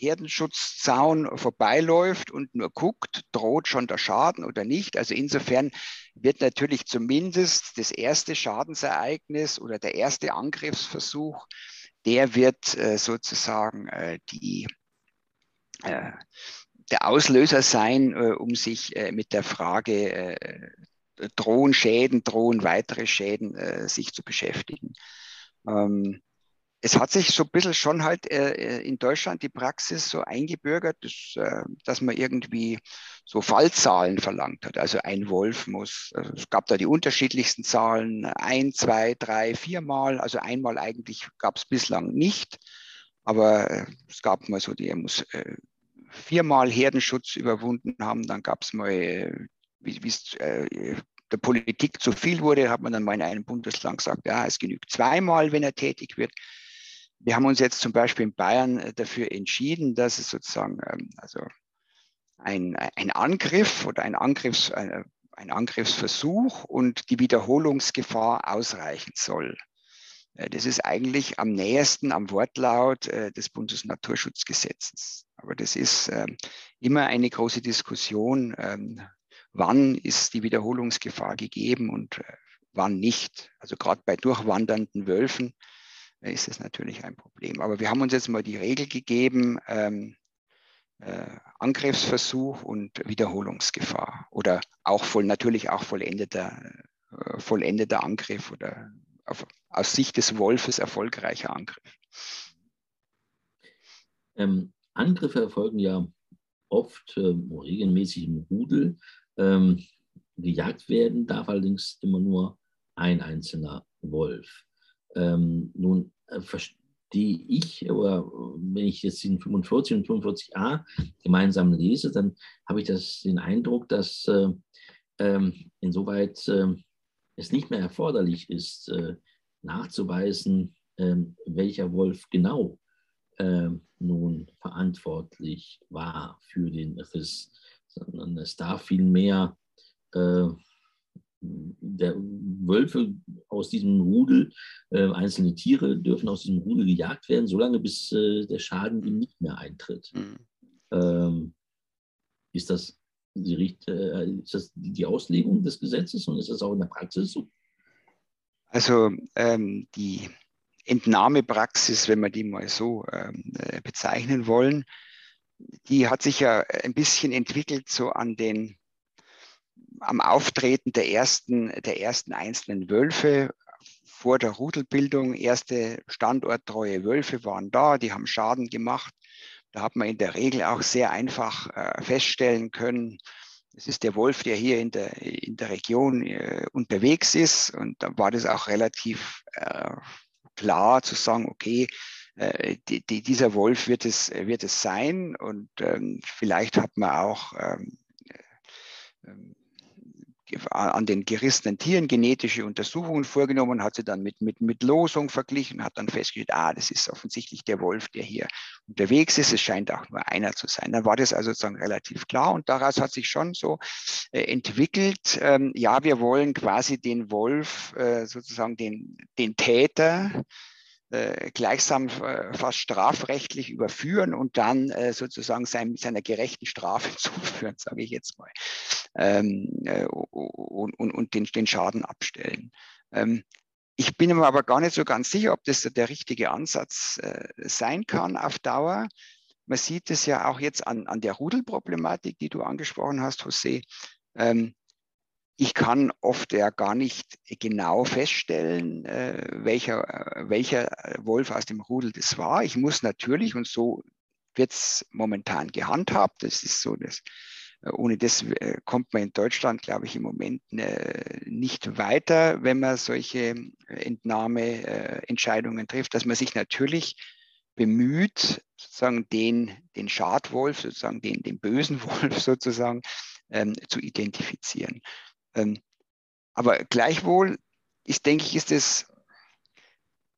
Herdenschutzzaun vorbeiläuft und nur guckt, droht schon der Schaden oder nicht. Also insofern wird natürlich zumindest das erste Schadensereignis oder der erste Angriffsversuch, der wird äh, sozusagen äh, die, äh, der Auslöser sein, um sich mit der Frage drohen Schäden, drohen weitere Schäden, sich zu beschäftigen. Ähm, es hat sich so ein bisschen schon halt äh, äh, in Deutschland die Praxis so eingebürgert, dass, äh, dass man irgendwie so Fallzahlen verlangt hat. Also ein Wolf muss, also es gab da die unterschiedlichsten Zahlen, ein, zwei, drei, viermal. Also einmal eigentlich gab es bislang nicht, aber äh, es gab mal so, die er muss äh, viermal Herdenschutz überwunden haben. Dann gab es mal, wie es der Politik zu viel wurde, hat man dann mal in einem Bundesland gesagt, ja, es genügt zweimal, wenn er tätig wird. Wir haben uns jetzt zum Beispiel in Bayern äh, dafür entschieden, dass es sozusagen ähm, also ein, ein Angriff oder ein, Angriffs, ein, ein Angriffsversuch und die Wiederholungsgefahr ausreichen soll. Äh, das ist eigentlich am nähersten am Wortlaut äh, des Bundesnaturschutzgesetzes. Aber das ist ähm, immer eine große Diskussion, ähm, wann ist die Wiederholungsgefahr gegeben und wann nicht. Also gerade bei durchwandernden Wölfen ist es natürlich ein Problem. Aber wir haben uns jetzt mal die Regel gegeben, ähm, äh, Angriffsversuch und Wiederholungsgefahr oder auch voll, natürlich auch vollendeter, äh, vollendeter Angriff oder auf, aus Sicht des Wolfes erfolgreicher Angriff. Ähm, Angriffe erfolgen ja oft äh, regelmäßig im Rudel. Ähm, gejagt werden darf allerdings immer nur ein einzelner Wolf. Ähm, nun äh, verstehe ich, oder wenn ich jetzt den 45 und 45a gemeinsam lese, dann habe ich das, den Eindruck, dass äh, ähm, insoweit äh, es nicht mehr erforderlich ist, äh, nachzuweisen, ähm, welcher Wolf genau ähm, nun verantwortlich war für den Riss, sondern es darf vielmehr äh, der Wölfe aus diesem Rudel, äh, einzelne Tiere dürfen aus diesem Rudel gejagt werden, solange bis äh, der Schaden ihm nicht mehr eintritt. Mhm. Ähm, ist, das die, äh, ist das die Auslegung des Gesetzes und ist das auch in der Praxis so? Also ähm, die Entnahmepraxis, wenn wir die mal so ähm, äh, bezeichnen wollen, die hat sich ja ein bisschen entwickelt so an den am Auftreten der ersten, der ersten einzelnen Wölfe vor der Rudelbildung. Erste standorttreue Wölfe waren da, die haben Schaden gemacht. Da hat man in der Regel auch sehr einfach äh, feststellen können, es ist der Wolf, der hier in der, in der Region äh, unterwegs ist. Und da war das auch relativ äh, klar zu sagen, okay, äh, die, die, dieser Wolf wird es, wird es sein. Und ähm, vielleicht hat man auch ähm, ähm an den gerissenen Tieren genetische Untersuchungen vorgenommen, hat sie dann mit, mit, mit Losung verglichen, hat dann festgestellt, ah, das ist offensichtlich der Wolf, der hier unterwegs ist. Es scheint auch nur einer zu sein. Dann war das also sozusagen relativ klar und daraus hat sich schon so äh, entwickelt, ähm, ja, wir wollen quasi den Wolf, äh, sozusagen den, den Täter, äh, gleichsam äh, fast strafrechtlich überführen und dann äh, sozusagen sein, seiner gerechten Strafe zuführen, sage ich jetzt mal, ähm, äh, und, und, und den, den, Schaden abstellen. Ähm, ich bin mir aber gar nicht so ganz sicher, ob das der richtige Ansatz sein kann auf Dauer. Man sieht es ja auch jetzt an, an der Rudelproblematik, die du angesprochen hast, José. Ähm, ich kann oft ja gar nicht genau feststellen, äh, welcher, äh, welcher Wolf aus dem Rudel das war. Ich muss natürlich, und so wird es momentan gehandhabt, das ist so, dass äh, ohne das äh, kommt man in Deutschland, glaube ich, im Moment äh, nicht weiter, wenn man solche Entnahmeentscheidungen trifft, dass man sich natürlich bemüht, sozusagen den, den Schadwolf, sozusagen den, den bösen Wolf sozusagen ähm, zu identifizieren. Ähm, aber gleichwohl ist, denke ich, ist es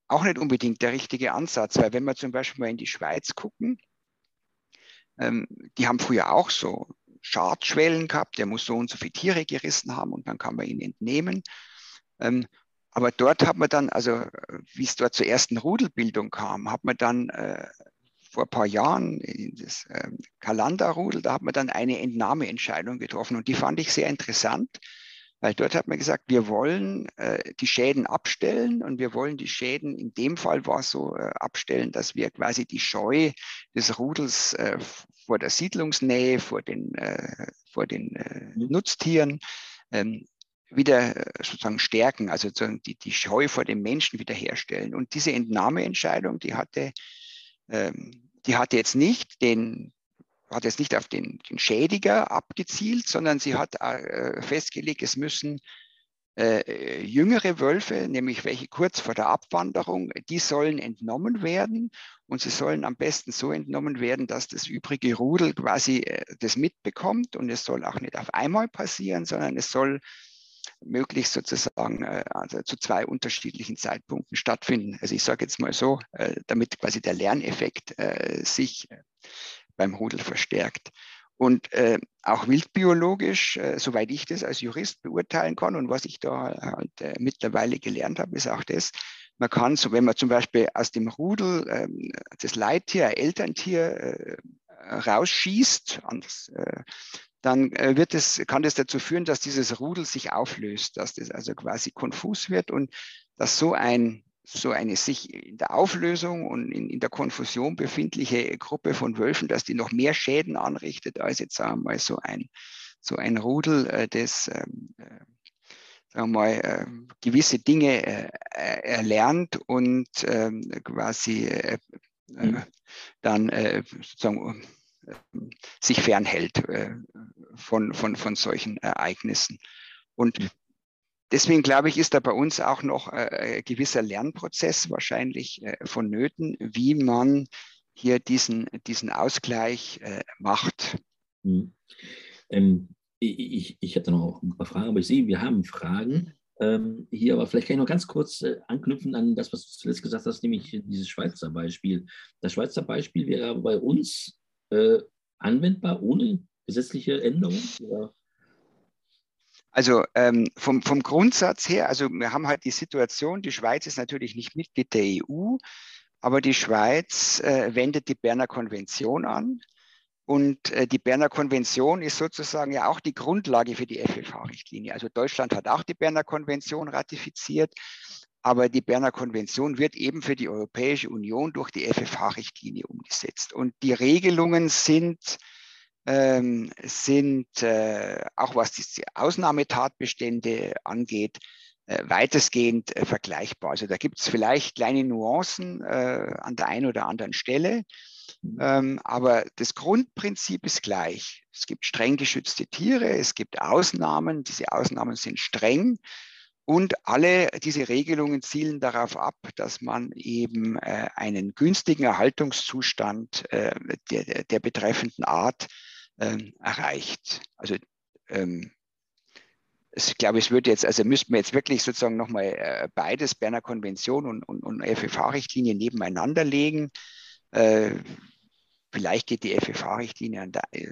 auch nicht unbedingt der richtige Ansatz, weil wenn wir zum Beispiel mal in die Schweiz gucken, ähm, die haben früher auch so Schadschwellen gehabt, der muss so und so viele Tiere gerissen haben und dann kann man ihn entnehmen. Ähm, aber dort hat man dann, also wie es dort zur ersten Rudelbildung kam, hat man dann äh, vor ein paar Jahren in das Kalanderrudel, da hat man dann eine Entnahmeentscheidung getroffen und die fand ich sehr interessant, weil dort hat man gesagt, wir wollen äh, die Schäden abstellen und wir wollen die Schäden, in dem Fall war es so, äh, abstellen, dass wir quasi die Scheu des Rudels äh, vor der Siedlungsnähe, vor den, äh, vor den äh, mhm. Nutztieren ähm, wieder äh, sozusagen stärken, also die, die Scheu vor dem Menschen wiederherstellen. Und diese Entnahmeentscheidung, die hatte, ähm, die hatte jetzt nicht den, hat jetzt nicht auf den, den Schädiger abgezielt, sondern sie hat äh, festgelegt, es müssen äh, jüngere Wölfe, nämlich welche kurz vor der Abwanderung, die sollen entnommen werden und sie sollen am besten so entnommen werden, dass das übrige Rudel quasi äh, das mitbekommt und es soll auch nicht auf einmal passieren, sondern es soll möglichst sozusagen äh, also zu zwei unterschiedlichen Zeitpunkten stattfinden. Also ich sage jetzt mal so, äh, damit quasi der Lerneffekt äh, sich beim Rudel verstärkt. Und äh, auch wildbiologisch, äh, soweit ich das als Jurist beurteilen kann und was ich da halt, äh, mittlerweile gelernt habe, ist auch das, man kann, so wenn man zum Beispiel aus dem Rudel ähm, das Leittier, Elterntier äh, rausschießt, anders, äh, dann äh, wird es, kann das dazu führen, dass dieses Rudel sich auflöst, dass das also quasi konfus wird und dass so ein so eine sich in der Auflösung und in, in, der Konfusion befindliche Gruppe von Wölfen, dass die noch mehr Schäden anrichtet als jetzt sagen wir mal so ein, so ein Rudel, äh, das ähm, äh, sagen wir mal, äh, gewisse Dinge äh, erlernt und ähm, quasi äh, äh, mhm. dann sozusagen sich fernhält von, von, von solchen Ereignissen. Und mhm. Deswegen glaube ich, ist da bei uns auch noch äh, ein gewisser Lernprozess wahrscheinlich äh, vonnöten, wie man hier diesen, diesen Ausgleich äh, macht. Hm. Ähm, ich, ich hätte noch ein paar Fragen, aber ich sehe, wir haben Fragen ähm, hier, aber vielleicht kann ich noch ganz kurz äh, anknüpfen an das, was du zuletzt gesagt hast, nämlich dieses Schweizer Beispiel. Das Schweizer Beispiel wäre bei uns äh, anwendbar ohne gesetzliche Änderung? Oder? Also ähm, vom, vom Grundsatz her, also wir haben halt die Situation, die Schweiz ist natürlich nicht Mitglied der EU, aber die Schweiz äh, wendet die Berner Konvention an. Und äh, die Berner Konvention ist sozusagen ja auch die Grundlage für die FFH-Richtlinie. Also Deutschland hat auch die Berner Konvention ratifiziert, aber die Berner Konvention wird eben für die Europäische Union durch die FFH-Richtlinie umgesetzt. Und die Regelungen sind ähm, sind äh, auch was die Ausnahmetatbestände angeht, äh, weitestgehend äh, vergleichbar. Also da gibt es vielleicht kleine Nuancen äh, an der einen oder anderen Stelle, mhm. ähm, aber das Grundprinzip ist gleich. Es gibt streng geschützte Tiere, es gibt Ausnahmen, diese Ausnahmen sind streng. Und alle diese Regelungen zielen darauf ab, dass man eben äh, einen günstigen Erhaltungszustand äh, der, der betreffenden Art ähm, erreicht. Also ähm, ich glaube, es wird jetzt, also müssten wir jetzt wirklich sozusagen nochmal äh, beides, Berner Konvention und, und, und FFH-Richtlinie nebeneinander legen. Äh, vielleicht geht die FFH-Richtlinie äh,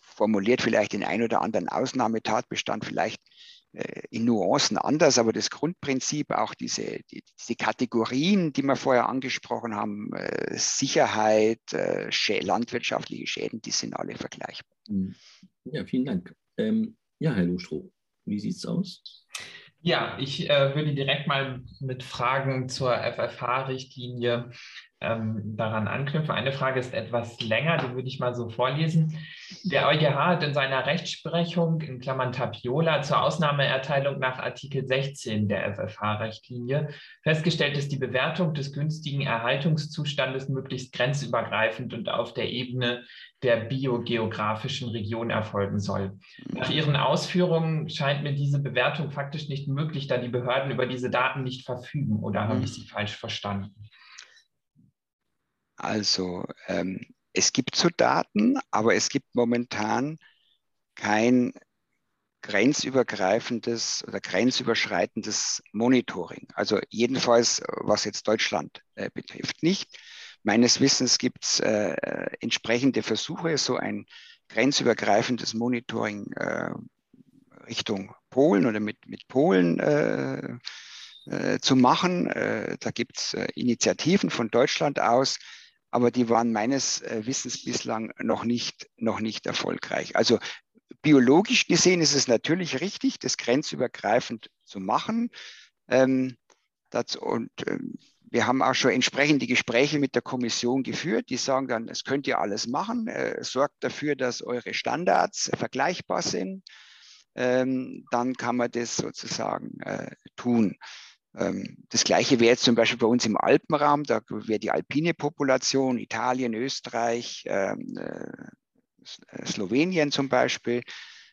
formuliert vielleicht den ein oder anderen Ausnahmetatbestand vielleicht in Nuancen anders, aber das Grundprinzip, auch diese, die, diese Kategorien, die wir vorher angesprochen haben, äh, Sicherheit, äh, Schä landwirtschaftliche Schäden, die sind alle vergleichbar. Mhm. Ja, vielen Dank. Ähm, ja, Herr Lustroh, wie sieht es aus? Ja, ich äh, würde direkt mal mit Fragen zur FFH-Richtlinie ähm, daran anknüpfen. Eine Frage ist etwas länger, die würde ich mal so vorlesen. Der EuGH hat in seiner Rechtsprechung in Klammern Tapiola zur Ausnahmeerteilung nach Artikel 16 der FFH-Richtlinie festgestellt, dass die Bewertung des günstigen Erhaltungszustandes möglichst grenzübergreifend und auf der Ebene der biogeografischen Region erfolgen soll. Nach Ihren Ausführungen scheint mir diese Bewertung faktisch nicht möglich, da die Behörden über diese Daten nicht verfügen. Oder habe ich Sie falsch verstanden? Also ähm, es gibt so Daten, aber es gibt momentan kein grenzübergreifendes oder grenzüberschreitendes Monitoring. Also jedenfalls, was jetzt Deutschland äh, betrifft, nicht. Meines Wissens gibt es äh, entsprechende Versuche, so ein grenzübergreifendes Monitoring äh, Richtung Polen oder mit, mit Polen äh, äh, zu machen. Äh, da gibt es Initiativen von Deutschland aus aber die waren meines äh, Wissens bislang noch nicht, noch nicht erfolgreich. Also biologisch gesehen ist es natürlich richtig, das grenzübergreifend zu machen. Ähm, das, und ähm, wir haben auch schon entsprechende Gespräche mit der Kommission geführt. Die sagen dann, es könnt ihr alles machen, äh, sorgt dafür, dass eure Standards vergleichbar sind. Ähm, dann kann man das sozusagen äh, tun. Ähm, das gleiche wäre jetzt zum Beispiel bei uns im Alpenraum, da wäre die alpine Population, Italien, Österreich, ähm, äh, Slowenien zum Beispiel.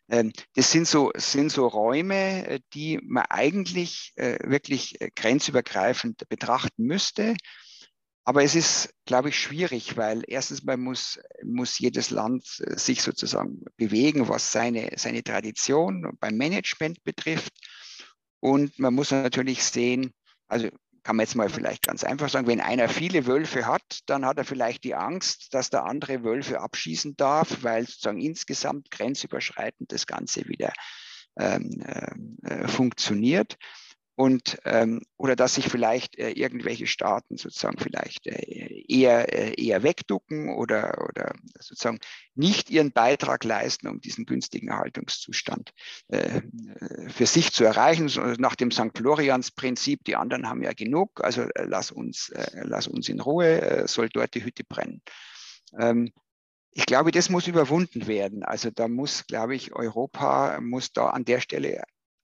Ähm, das sind so, sind so Räume, äh, die man eigentlich äh, wirklich grenzübergreifend betrachten müsste. Aber es ist, glaube ich, schwierig, weil erstens mal muss, muss jedes Land sich sozusagen bewegen, was seine, seine Tradition beim Management betrifft. Und man muss natürlich sehen, also kann man jetzt mal vielleicht ganz einfach sagen, wenn einer viele Wölfe hat, dann hat er vielleicht die Angst, dass der andere Wölfe abschießen darf, weil sozusagen insgesamt grenzüberschreitend das Ganze wieder ähm, äh, funktioniert und ähm, oder dass sich vielleicht äh, irgendwelche Staaten sozusagen vielleicht äh, eher, äh, eher wegducken oder, oder sozusagen nicht ihren Beitrag leisten, um diesen günstigen Erhaltungszustand äh, für sich zu erreichen. nach dem St. Florians-Prinzip, die anderen haben ja genug, also äh, lass, uns, äh, lass uns in Ruhe, soll dort die Hütte brennen. Ähm, ich glaube, das muss überwunden werden. Also da muss, glaube ich, Europa muss da an der Stelle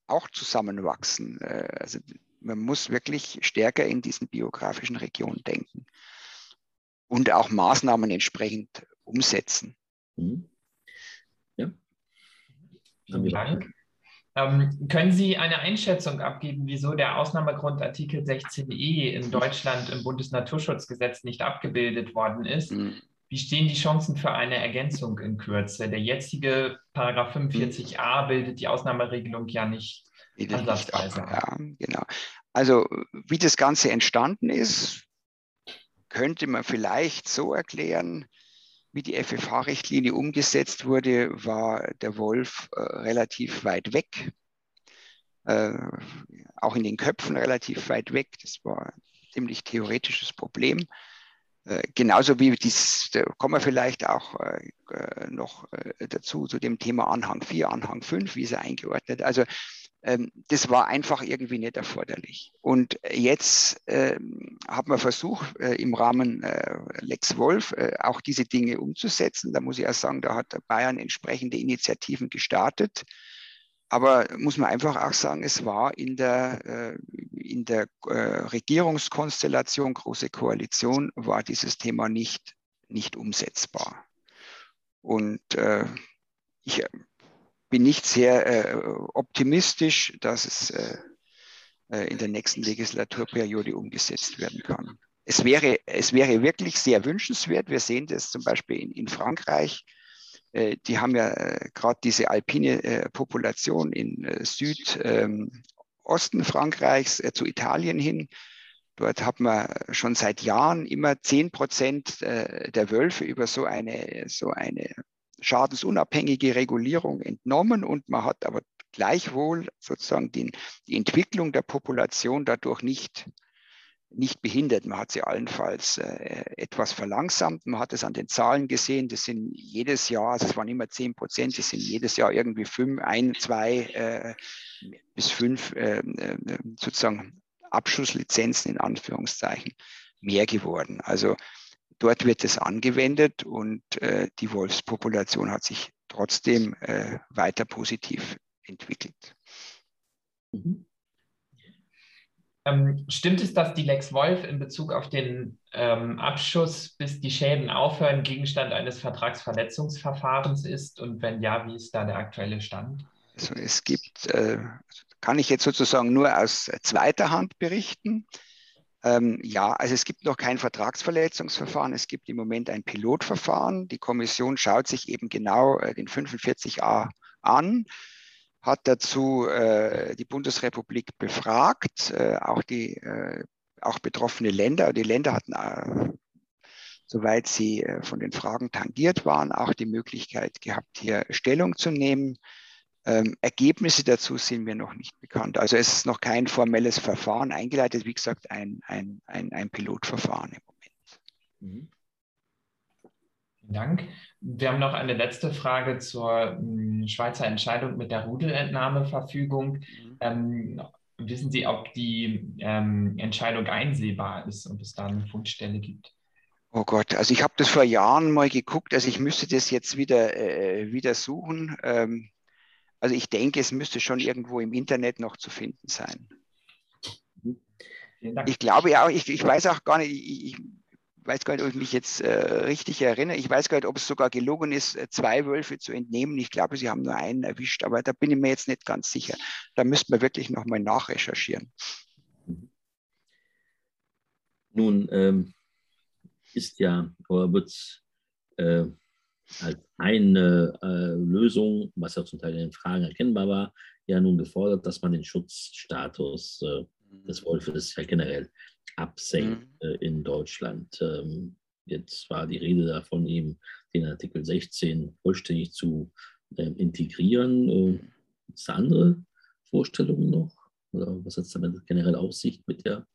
auch zusammenwachsen. Äh, also man muss wirklich stärker in diesen biografischen Regionen denken und auch Maßnahmen entsprechend umsetzen. Mhm. Ja. Vielen Dank. Ähm, können Sie eine Einschätzung abgeben, wieso der Ausnahmegrund Artikel 16e in Deutschland im Bundesnaturschutzgesetz nicht abgebildet worden ist? Mhm. Wie stehen die Chancen für eine Ergänzung in Kürze? Der jetzige Paragraph 45a bildet die Ausnahmeregelung ja nicht ansatzweise. Ja, genau. Also wie das Ganze entstanden ist, könnte man vielleicht so erklären, wie die FFH-Richtlinie umgesetzt wurde, war der Wolf äh, relativ weit weg, äh, auch in den Köpfen relativ weit weg. Das war ein ziemlich theoretisches Problem. Äh, genauso wie dies, da kommen wir vielleicht auch äh, äh noch äh, dazu, zu dem Thema Anhang 4, Anhang 5, wie ist er eingeordnet. Also ähm, das war einfach irgendwie nicht erforderlich. Und jetzt ähm, hat man versucht, äh, im Rahmen äh, Lex Wolf äh, auch diese Dinge umzusetzen. Da muss ich auch sagen, da hat Bayern entsprechende Initiativen gestartet. Aber muss man einfach auch sagen, es war in der, äh, in der äh, Regierungskonstellation, Große Koalition, war dieses Thema nicht, nicht umsetzbar. Und äh, ich bin nicht sehr optimistisch, dass es in der nächsten Legislaturperiode umgesetzt werden kann. Es wäre, es wäre wirklich sehr wünschenswert. Wir sehen das zum Beispiel in, in Frankreich die haben ja äh, gerade diese alpine äh, Population in Südosten ähm, Frankreichs zu Italien hin. Dort hat man schon seit Jahren immer 10 Prozent der Wölfe über so eine, so eine schadensunabhängige Regulierung entnommen und man hat aber gleichwohl sozusagen die Entwicklung der Population dadurch nicht nicht behindert. Man hat sie allenfalls äh, etwas verlangsamt. Man hat es an den Zahlen gesehen. Das sind jedes Jahr, also es waren immer 10 Prozent, das sind jedes Jahr irgendwie fünf, ein, zwei äh, bis fünf äh, äh, sozusagen Abschlusslizenzen in Anführungszeichen mehr geworden. Also dort wird es angewendet und äh, die Wolfspopulation hat sich trotzdem äh, weiter positiv entwickelt. Mhm. Ähm, stimmt es, dass die Lex Wolf in Bezug auf den ähm, Abschuss, bis die Schäden aufhören, Gegenstand eines Vertragsverletzungsverfahrens ist? Und wenn ja, wie ist da der aktuelle Stand? Also es gibt, äh, kann ich jetzt sozusagen nur aus zweiter Hand berichten. Ähm, ja, also es gibt noch kein Vertragsverletzungsverfahren. Es gibt im Moment ein Pilotverfahren. Die Kommission schaut sich eben genau äh, den 45a an hat dazu äh, die Bundesrepublik befragt, äh, auch die äh, auch betroffene Länder. Die Länder hatten, äh, soweit sie äh, von den Fragen tangiert waren, auch die Möglichkeit gehabt, hier Stellung zu nehmen. Ähm, Ergebnisse dazu sind mir noch nicht bekannt. Also es ist noch kein formelles Verfahren eingeleitet, wie gesagt, ein, ein, ein, ein Pilotverfahren im Moment. Mhm. Vielen Dank. Wir haben noch eine letzte Frage zur hm, Schweizer Entscheidung mit der Rudelentnahmeverfügung. Mhm. Ähm, wissen Sie, ob die ähm, Entscheidung einsehbar ist und es da eine Fundstelle gibt? Oh Gott, also ich habe das vor Jahren mal geguckt, also ich müsste das jetzt wieder, äh, wieder suchen. Ähm, also ich denke, es müsste schon irgendwo im Internet noch zu finden sein. Ich glaube ja auch, ich, ich weiß auch gar nicht, ich, weiß gar nicht, ob ich mich jetzt äh, richtig erinnere. Ich weiß gar nicht, ob es sogar gelungen ist, äh, zwei Wölfe zu entnehmen. Ich glaube, sie haben nur einen erwischt, aber da bin ich mir jetzt nicht ganz sicher. Da müssten wir wirklich nochmal nachrecherchieren. Nun ähm, ist ja, oder wird äh, als eine äh, Lösung, was ja zum Teil in den Fragen erkennbar war, ja nun gefordert, dass man den Schutzstatus äh, des Wolfes ja generell absenkt mhm. äh, in Deutschland. Ähm, jetzt war die Rede davon, eben den Artikel 16 vollständig zu äh, integrieren. Äh, Gibt es andere Vorstellungen noch? Oder was hat es damit generell Aussicht mit der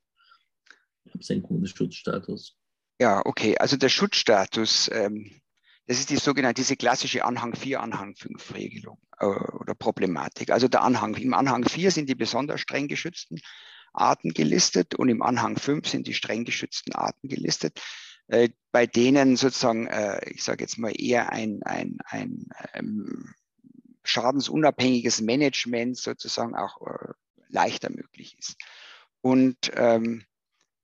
Absenkung des Schutzstatus? Ja, okay. Also der Schutzstatus, ähm, das ist die sogenannte, diese klassische Anhang 4, Anhang 5 Regelung äh, oder Problematik. Also der Anhang, im Anhang 4 sind die besonders streng geschützten Arten gelistet und im Anhang 5 sind die streng geschützten Arten gelistet, äh, bei denen sozusagen, äh, ich sage jetzt mal eher ein, ein, ein ähm, schadensunabhängiges Management sozusagen auch äh, leichter möglich ist. Und ähm,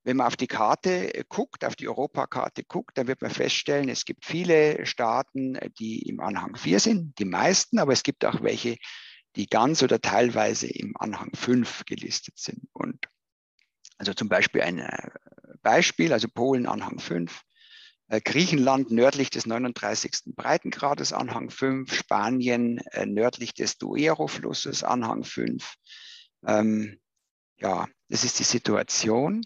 wenn man auf die Karte guckt, auf die Europakarte guckt, dann wird man feststellen, es gibt viele Staaten, die im Anhang 4 sind, die meisten, aber es gibt auch welche, die ganz oder teilweise im Anhang 5 gelistet sind. Und also zum Beispiel ein äh, Beispiel, also Polen Anhang 5, äh, Griechenland nördlich des 39. Breitengrades Anhang 5, Spanien äh, nördlich des Duero-Flusses Anhang 5. Ähm, ja, das ist die Situation.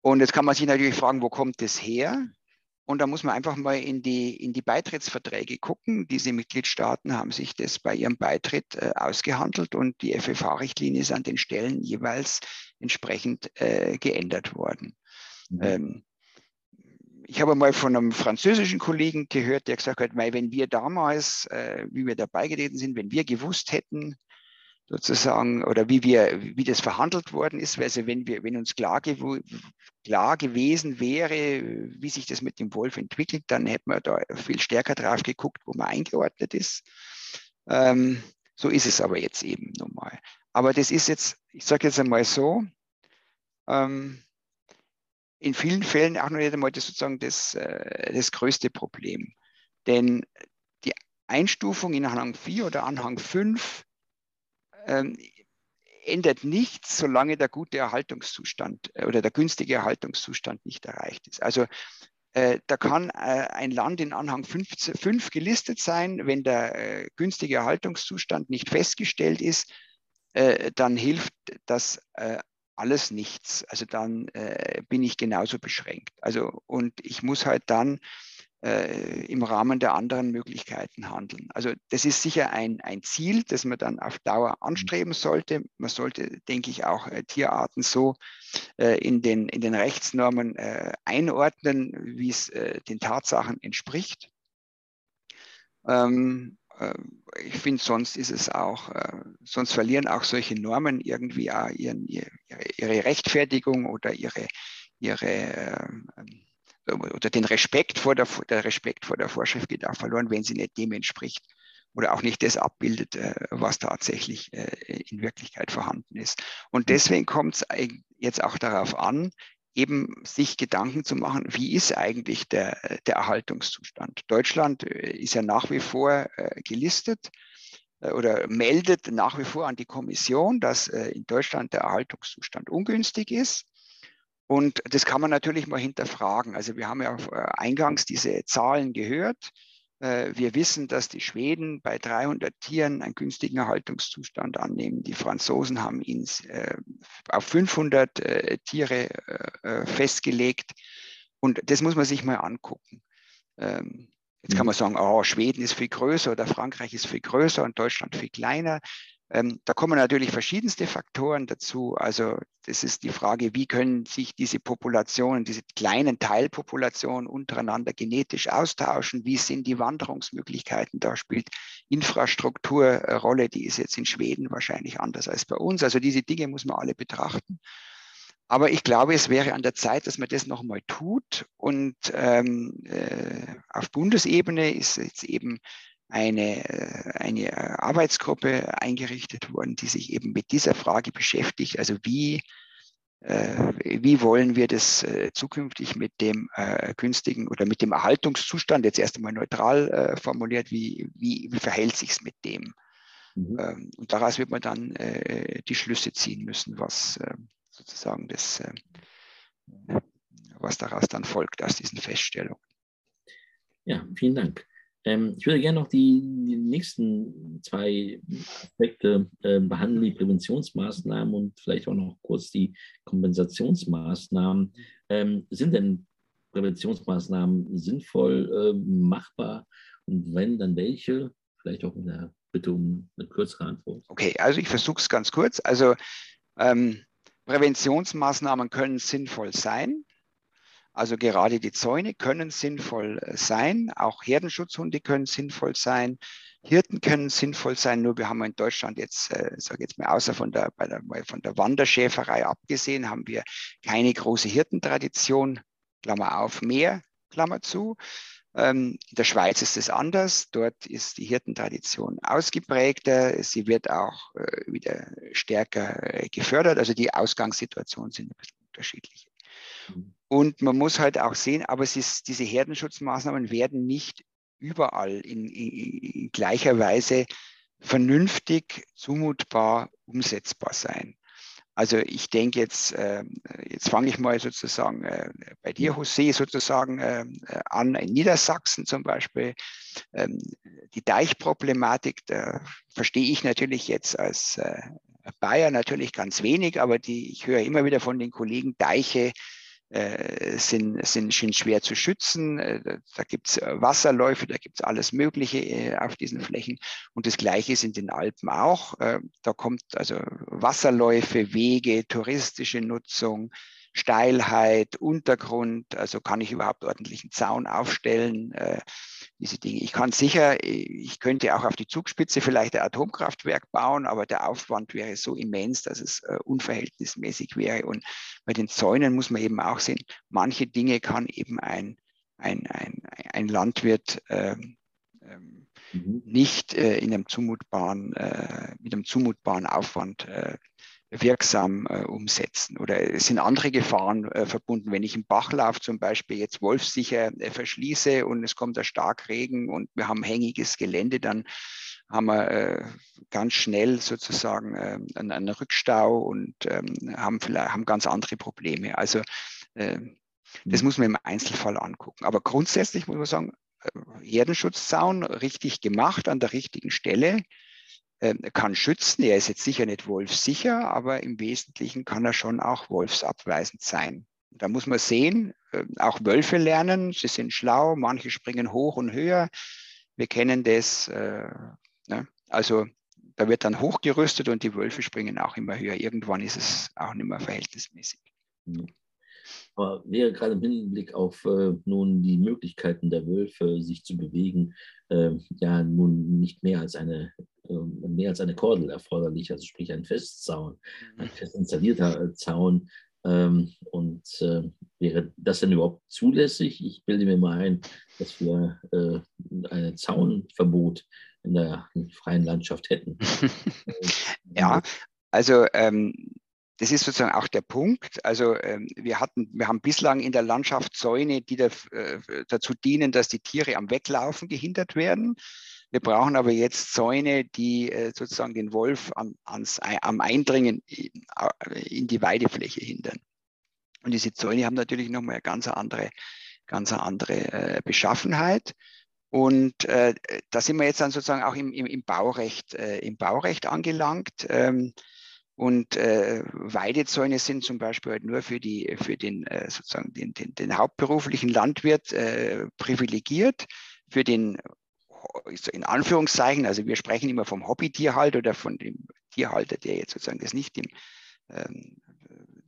Und jetzt kann man sich natürlich fragen, wo kommt das her? Und da muss man einfach mal in die, in die Beitrittsverträge gucken. Diese Mitgliedstaaten haben sich das bei ihrem Beitritt äh, ausgehandelt und die FFH-Richtlinie ist an den Stellen jeweils entsprechend äh, geändert worden. Mhm. Ähm, ich habe mal von einem französischen Kollegen gehört, der gesagt hat, wenn wir damals, äh, wie wir dabei getreten sind, wenn wir gewusst hätten, sozusagen, oder wie wir, wie das verhandelt worden ist. Also wenn wir, wenn uns klar, gew klar gewesen wäre, wie sich das mit dem Wolf entwickelt, dann hätten wir da viel stärker drauf geguckt, wo man eingeordnet ist. Ähm, so ist es aber jetzt eben normal. Aber das ist jetzt, ich sage jetzt einmal so, ähm, in vielen Fällen auch noch nicht einmal das sozusagen das, äh, das größte Problem. Denn die Einstufung in Anhang 4 oder Anhang 5 ähm, ändert nichts, solange der gute Erhaltungszustand äh, oder der günstige Erhaltungszustand nicht erreicht ist. Also Äh, da kann äh, ein Land in Anhang 5 gelistet sein, wenn der günstige Erhaltungszustand nicht festgestellt ist, dann hilft das alles nichts. Also dann bin ich genauso beschränkt. Also und ich muss halt dann äh, im Rahmen der anderen Möglichkeiten handeln. Also das ist sicher ein, ein Ziel, das man dann auf Dauer mhm. anstreben sollte. Man sollte, denke ich, auch äh, Tierarten so äh, in, den, in den Rechtsnormen äh, einordnen, wie es äh, den Tatsachen entspricht. Ähm, äh, ich finde, sonst ist es auch, sonst verlieren auch solche Normen irgendwie auch ihren, ihre, ihre Rechtfertigung oder ihre, ihre oder den Respekt vor der, der Respekt vor der Vorschrift geht auch verloren, wenn sie nicht dem entspricht oder auch nicht das abbildet, äh, was tatsächlich äh, in Wirklichkeit vorhanden ist. Und deswegen kommt es jetzt auch darauf an, eben sich Gedanken zu machen, wie ist eigentlich der, der Erhaltungszustand. Deutschland äh, ist ja nach wie vor gelistet oder meldet nach wie vor an die Kommission, dass in Deutschland der Erhaltungszustand ungünstig ist. Und das kann man natürlich mal hinterfragen. Also wir haben ja äh, eingangs diese Zahlen gehört. Äh, wir wissen, dass die Schweden bei 300 Tieren einen günstigen Erhaltungszustand annehmen. Die Franzosen haben ihn äh, auf 500 Tiere festgelegt. Und das muss man sich mal angucken. Ähm, jetzt kann mhm. man sagen, oh, Schweden ist viel größer oder Frankreich ist viel größer und Deutschland viel kleiner. Ähm, da kommen natürlich verschiedenste Faktoren dazu. Also das ist die Frage, wie können sich diese Populationen, diese kleinen Teilpopulationen untereinander genetisch austauschen? Wie sind die Wanderungsmöglichkeiten? Da spielt Infrastruktur eine Rolle, die ist jetzt in Schweden wahrscheinlich anders als bei uns. Also diese Dinge muss man alle betrachten. Aber ich glaube, es wäre an der Zeit, dass man das nochmal tut. Und ähm, äh, auf Bundesebene ist jetzt eben eine, äh, eine äh, Arbeitsgruppe eingerichtet worden, die sich eben mit dieser Frage beschäftigt. Also wie, äh, wie wollen wir das zukünftig mit dem günstigen oder mit dem Erhaltungszustand, jetzt erst einmal neutral formuliert, wie, wie, wie verhält sich es mit dem? Mhm. Ähm, und daraus wird man dann die Schlüsse ziehen müssen, was sozusagen das, was daraus dann folgt aus diesen Feststellungen. Ja, vielen Dank. Ähm, ich würde gerne noch die, die nächsten zwei Aspekte äh, behandeln, die Präventionsmaßnahmen und vielleicht auch noch kurz die Kompensationsmaßnahmen. Ähm, sind denn Präventionsmaßnahmen sinnvoll, äh, machbar? Und wenn, dann welche? Vielleicht auch in der Bitte um eine kürzere Antwort. Okay, also ich versuche es ganz kurz. Also ähm, Präventionsmaßnahmen können sinnvoll sein. Also gerade die Zäune können sinnvoll äh, sein, auch Herdenschutzhunde können sinnvoll sein, Hirten können sinnvoll sein, nur wir haben in Deutschland jetzt, äh, sage jetzt mal außer von der, der, von der Wanderschäferei abgesehen, haben wir keine große Hirtentradition, Klammer auf, mehr, Klammer zu. Ähm, in der Schweiz ist es anders. Dort ist die Hirtentradition ausgeprägter. Sie wird auch äh, wieder stärker äh, gefördert. Also die Ausgangssituationen sind ein bisschen unterschiedlich. Mhm. Und man muss halt auch sehen, aber es ist, diese Herdenschutzmaßnahmen werden nicht überall in, in, in gleicher Weise vernünftig, zumutbar, umsetzbar sein. Also ich denke jetzt, äh, jetzt fange ich mal sozusagen äh, bei dir, José, sozusagen äh, an, in Niedersachsen zum Beispiel. Ähm, die Deichproblematik, da verstehe ich natürlich jetzt als äh, Bayer natürlich ganz wenig, aber die, ich höre immer wieder von den Kollegen, Deiche sind, sind, sind schwer zu schützen. Äh, da gibt es äh, Wasserläufe, da gibt es alles Mögliche auf diesen Flächen. Und das Gleiche ist in den Alpen auch. Da kommt also Wasserläufe, Wege, touristische Nutzung, Steilheit, Untergrund, also kann ich überhaupt ordentlichen Zaun aufstellen, äh, diese Dinge. Ich kann sicher, ich könnte auch auf die Zugspitze vielleicht ein Atomkraftwerk bauen, aber der Aufwand wäre so immens, dass es äh, unverhältnismäßig wäre. Und bei den Zäunen muss man eben auch sehen, manche Dinge kann eben ein, ein, ein, ein Landwirt ähm, ähm, mhm. nicht äh, in einem zumutbaren, äh, mit einem zumutbaren Aufwand äh, wirksam äh, umsetzen. Oder es sind andere Gefahren äh, verbunden. Wenn ich im Bachlauf zum Beispiel jetzt wolfsicher äh, verschließe und es kommt der Starkregen und wir haben hängiges Gelände, dann haben wir äh, ganz schnell sozusagen äh, einen, einen, Rückstau und ähm, haben vielleicht haben ganz andere Probleme. Also äh, Das mhm. muss man im Einzelfall angucken. Aber grundsätzlich muss man sagen, äh, Herdenschutzzaun richtig gemacht an der richtigen Stelle ähm, kann schützen. Er ist jetzt sicher nicht wolfsicher, aber im Wesentlichen kann er schon auch wolfsabweisend sein. Da muss man sehen, ähm, auch Wölfe lernen, sie sind schlau, manche springen hoch und höher. Wir kennen das. Äh, ne? Also da wird dann hochgerüstet und die Wölfe springen auch immer höher. Irgendwann ist es auch nicht mehr verhältnismäßig. Aber wäre gerade im Hinblick auf äh, nun die Möglichkeiten der Wölfe, sich zu bewegen, äh, ja nun nicht mehr als eine mehr als eine Kordel erforderlich, also sprich ein Festzaun, ein mhm. fest installierter äh, Zaun. Ähm, und äh, wäre das denn überhaupt zulässig? Ich bilde mir mal ein, dass wir äh, ein Zaunverbot in der freien Landschaft hätten. ja, also ähm, das ist sozusagen auch der Punkt. Also ähm, wir hatten, wir haben bislang in der Landschaft Zäune, die da, äh, dazu dienen, dass die Tiere am Weglaufen gehindert werden. Wir brauchen aber jetzt Zäune, die äh, sozusagen den Wolf am, ans, am Eindringen in, in, die Weidefläche hindern. Und diese Zäune haben natürlich nochmal eine ganz andere, ganz andere äh, Beschaffenheit. Und äh, da sind wir jetzt dann sozusagen auch im, im, im Baurecht, äh, im Baurecht angelangt. Ähm, und äh, Weidezäune sind zum Beispiel halt nur für, die, für den, äh, sozusagen den, den, den hauptberuflichen Landwirt äh, privilegiert. Für den, in Anführungszeichen, also wir sprechen immer vom Hobbytierhalter oder von dem Tierhalter, der jetzt sozusagen das nicht im, ähm,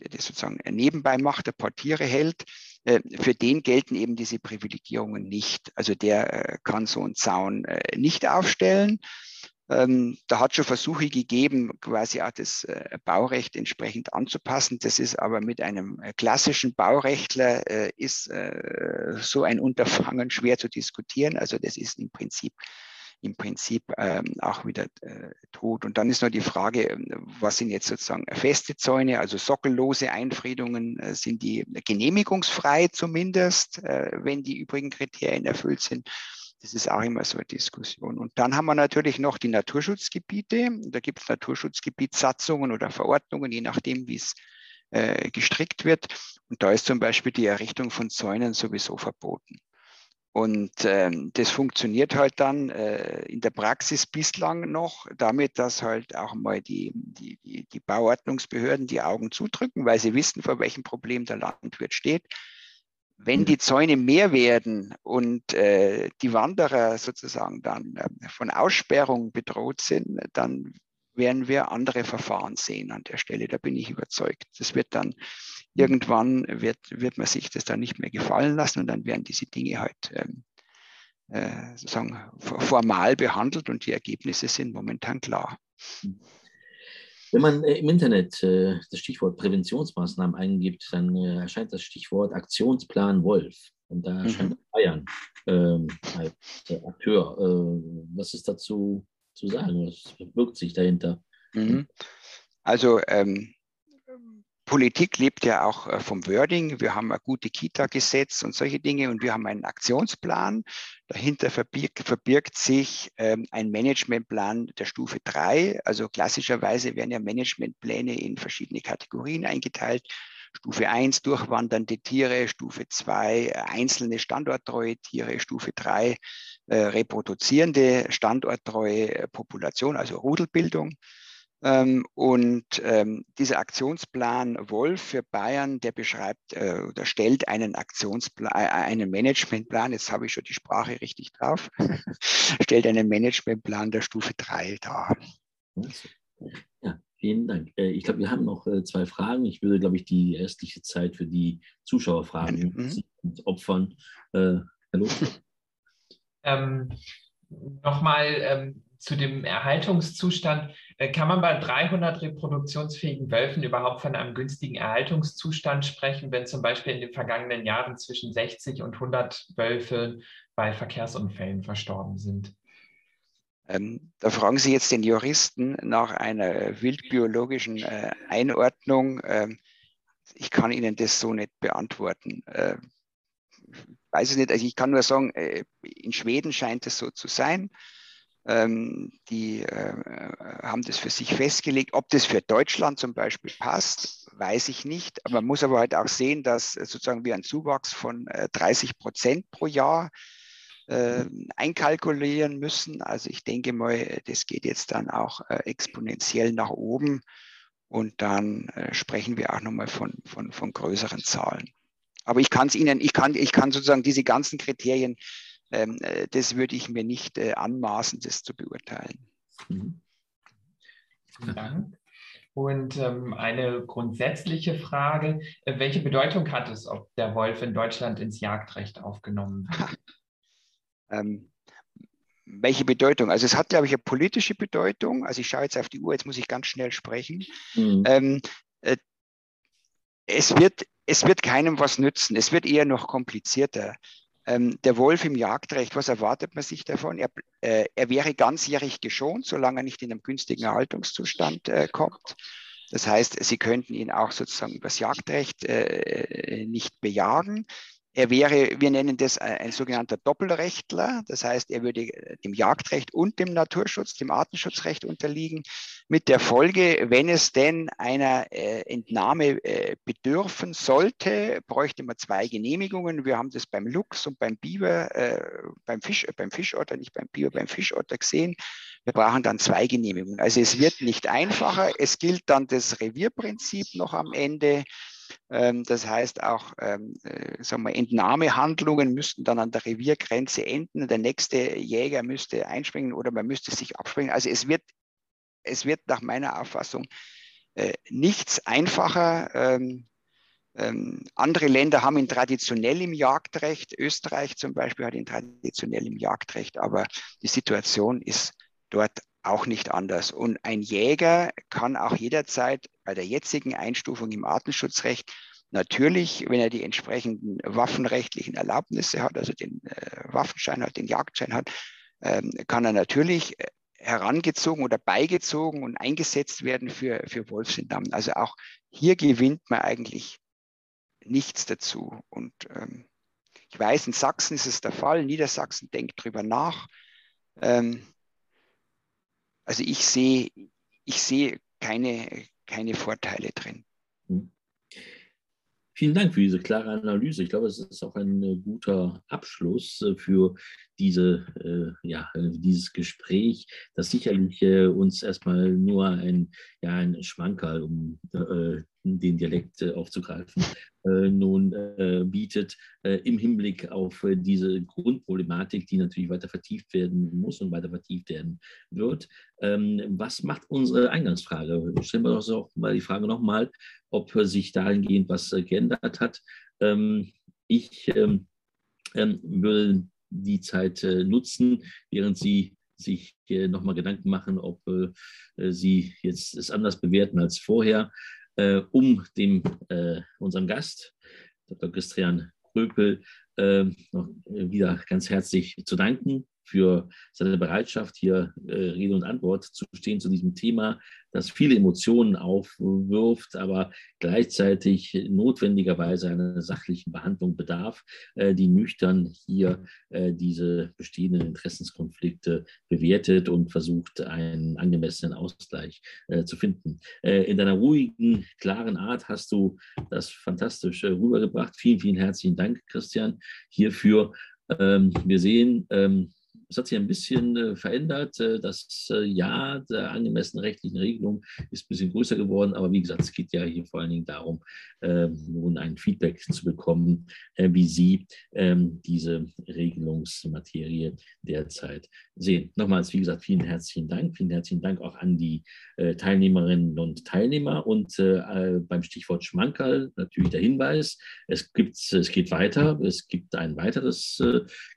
der das sozusagen nebenbei macht, der paar Tiere hält, äh, für den gelten eben diese Privilegierungen nicht. Also der äh, kann so einen Zaun äh, nicht aufstellen. Ähm, da hat schon Versuche gegeben, quasi auch das Baurecht entsprechend anzupassen. Das ist aber mit einem klassischen Baurechtler ist so ein Unterfangen schwer zu diskutieren. Also das ist im Prinzip im Prinzip ähm, auch wieder äh, tot. Und dann ist noch die Frage, ähm, was sind jetzt sozusagen feste Zäune, also sockellose Einfriedungen, äh, sind die genehmigungsfrei zumindest, äh, wenn die übrigen Kriterien erfüllt sind. Das ist auch immer so eine Diskussion. Und dann haben wir natürlich noch die Naturschutzgebiete. Da gibt es Naturschutzgebietssatzungen oder Verordnungen, je nachdem, wie es äh, gestrickt wird. Und da ist zum Beispiel die Errichtung von Zäunen sowieso verboten. Und ähm, das funktioniert halt dann äh, in der Praxis bislang noch damit, dass halt auch mal die, die, die Bauordnungsbehörden die Augen zudrücken, weil sie wissen, vor welchem Problem der Landwirt steht. Wenn die Zäune mehr werden und äh, die Wanderer sozusagen dann äh, von Aussperrung bedroht sind, dann werden wir andere Verfahren sehen an der Stelle. Da bin ich überzeugt. Das wird dann irgendwann wird, wird man sich das dann nicht mehr gefallen lassen und dann werden diese Dinge halt ähm, äh, sozusagen formal behandelt und die Ergebnisse sind momentan klar. Wenn man äh, im Internet äh, das Stichwort Präventionsmaßnahmen eingibt, dann äh, erscheint das Stichwort Aktionsplan Wolf. Und da erscheint mhm. Bayern ähm, als Akteur. Äh, was ist dazu zu sagen? Was wirkt sich dahinter? Mhm. Also ähm, Politik lebt ja auch äh, vom Wording. Wir haben ein gute Kita-Gesetz und solche Dinge und wir haben einen Aktionsplan. Dahinter verbirgt, verbirgt sich ähm, ein Managementplan der Stufe 3. Also klassischerweise werden ja Managementpläne in verschiedene Kategorien eingeteilt. Stufe 1 durchwandernde Tiere, Stufe 2 äh, einzelne standorttreue Tiere, Stufe 3 äh, reproduzierende standorttreue äh, Population, also Rudelbildung. Ähm, und ähm, dieser Aktionsplan Wolf für Bayern, der beschreibt äh, oder stellt einen Aktionsplan, äh, einen Managementplan, jetzt habe ich schon die Sprache richtig drauf, stellt einen Managementplan der Stufe 3 dar. Ja, vielen Dank. Äh, ich glaube, wir haben noch äh, zwei Fragen. Ich würde, glaube ich, die restliche Zeit für die Zuschauerfragen mhm. opfern. Äh, hallo. Ähm, Nochmal ähm, zu dem Erhaltungszustand. Äh, kann man bei 300 reproduktionsfähigen Wölfen überhaupt von einem günstigen Erhaltungszustand sprechen, wenn zum Beispiel in den vergangenen Jahren zwischen 60 und 100 Wölfe bei Verkehrsunfällen verstorben sind? Ähm, da fragen Sie jetzt den Juristen nach einer wildbiologischen äh, Einordnung. Ähm, ich kann Ihnen das so nicht beantworten. Äh, weiß es nicht. Also ich kann nur sagen, äh, in Schweden scheint es so zu sein. Ähm, die äh, haben das für sich festgelegt. Ob das für Deutschland zum Beispiel passt, weiß ich nicht. Man muss aber halt auch sehen, dass sozusagen wir einen Zuwachs von 30 Prozent pro Jahr äh, einkalkulieren müssen. Also ich denke mal, das geht jetzt dann auch äh, exponentiell nach oben und dann äh, sprechen wir auch nochmal von, von, von größeren Zahlen. Aber ich kann es Ihnen, ich kann, ich kann sozusagen diese ganzen Kriterien, ähm, äh, das würde ich mir nicht äh, anmaßen, das zu beurteilen. Mhm. Vielen Dank. Und ähm, eine grundsätzliche Frage, äh, welche Bedeutung hat es, ob der Wolf in Deutschland ins Jagdrecht aufgenommen wird? Ähm, welche Bedeutung? Also es hat, glaube ich, eine politische Bedeutung. Also ich schaue jetzt auf die Uhr, jetzt muss ich ganz schnell sprechen. Mhm. Ähm, äh, es, wird, es wird keinem was nützen. Es wird eher noch komplizierter. Ähm, der Wolf im Jagdrecht, was erwartet man sich davon? Er, äh, er wäre ganzjährig geschont, solange er nicht in einem günstigen Erhaltungszustand äh, kommt. Das heißt, Sie könnten ihn auch sozusagen übers Jagdrecht äh, nicht bejagen. Er wäre, wir nennen das ein sogenannter Doppelrechtler. Das heißt, er würde äh, dem Jagdrecht und dem Naturschutz, dem Artenschutzrecht unterliegen. Mit der Folge, wenn es denn einer äh, Entnahme äh, bedürfen sollte, bräuchte man zwei Genehmigungen. Wir haben das beim Luchs und beim Biber, äh, beim, Fisch, äh, beim Fischotter, nicht beim Biber, beim Fischotter gesehen. Wir brauchen dann zwei Genehmigungen. Also es wird nicht einfacher. Es gilt dann das Revierprinzip noch am Ende. Ähm, das heißt auch, ähm, äh, sagen wir, Entnahmehandlungen müssten dann an der Reviergrenze enden. Der nächste Jäger müsste einspringen oder man müsste sich abspringen. Also es wird, es wird nach meiner Auffassung äh, nichts einfacher. Ähm, andere Länder haben ihn traditionell im Jagdrecht. Österreich zum Beispiel hat ihn traditionell im Jagdrecht, aber die Situation ist dort auch nicht anders. Und ein Jäger kann auch jederzeit bei der jetzigen Einstufung im Artenschutzrecht natürlich, wenn er die entsprechenden waffenrechtlichen Erlaubnisse hat, also den äh, Waffenschein hat, den Jagdschein hat, ähm, kann er natürlich äh, herangezogen oder beigezogen und eingesetzt werden für, für Wolfsentnahmen. Also auch hier gewinnt man eigentlich nichts dazu. Und ähm, ich weiß, in Sachsen ist es der Fall, Niedersachsen denkt drüber nach. Ähm, also ich sehe, ich sehe keine, keine Vorteile drin. Hm. Vielen Dank für diese klare Analyse. Ich glaube, es ist auch ein äh, guter Abschluss äh, für diese, äh, ja, dieses Gespräch, das sicherlich uns erstmal nur ein, ja, ein Schmankerl, um den Dialekt aufzugreifen, äh, nun äh, bietet, äh, im Hinblick auf diese Grundproblematik, die natürlich weiter vertieft werden muss und weiter vertieft werden wird. Ähm, was macht unsere Eingangsfrage? Stellen wir uns auch mal die Frage nochmal, ob sich dahingehend was geändert hat. Ähm, ich ähm, würde die Zeit nutzen, während Sie sich nochmal Gedanken machen, ob Sie jetzt es anders bewerten als vorher, äh, um dem, äh, unserem Gast, Dr. Christian Kröpel, äh, noch wieder ganz herzlich zu danken für seine Bereitschaft, hier äh, Rede und Antwort zu stehen zu diesem Thema, das viele Emotionen aufwirft, aber gleichzeitig notwendigerweise einer sachlichen Behandlung bedarf, äh, die nüchtern hier äh, diese bestehenden Interessenskonflikte bewertet und versucht, einen angemessenen Ausgleich äh, zu finden. Äh, in deiner ruhigen, klaren Art hast du das fantastisch äh, rübergebracht. Vielen, vielen herzlichen Dank, Christian, hierfür. Ähm, wir sehen, ähm, es hat sich ein bisschen äh, verändert. Äh, das äh, Ja der angemessenen rechtlichen Regelung ist ein bisschen größer geworden. Aber wie gesagt, es geht ja hier vor allen Dingen darum, ähm, nun ein Feedback zu bekommen, wie Sie ähm, diese Regelungsmaterie derzeit sehen. Nochmals, wie gesagt, vielen herzlichen Dank. Vielen herzlichen Dank auch an die Teilnehmerinnen und Teilnehmer. Und beim Stichwort Schmankerl natürlich der Hinweis, es, gibt, es geht weiter. Es gibt ein weiteres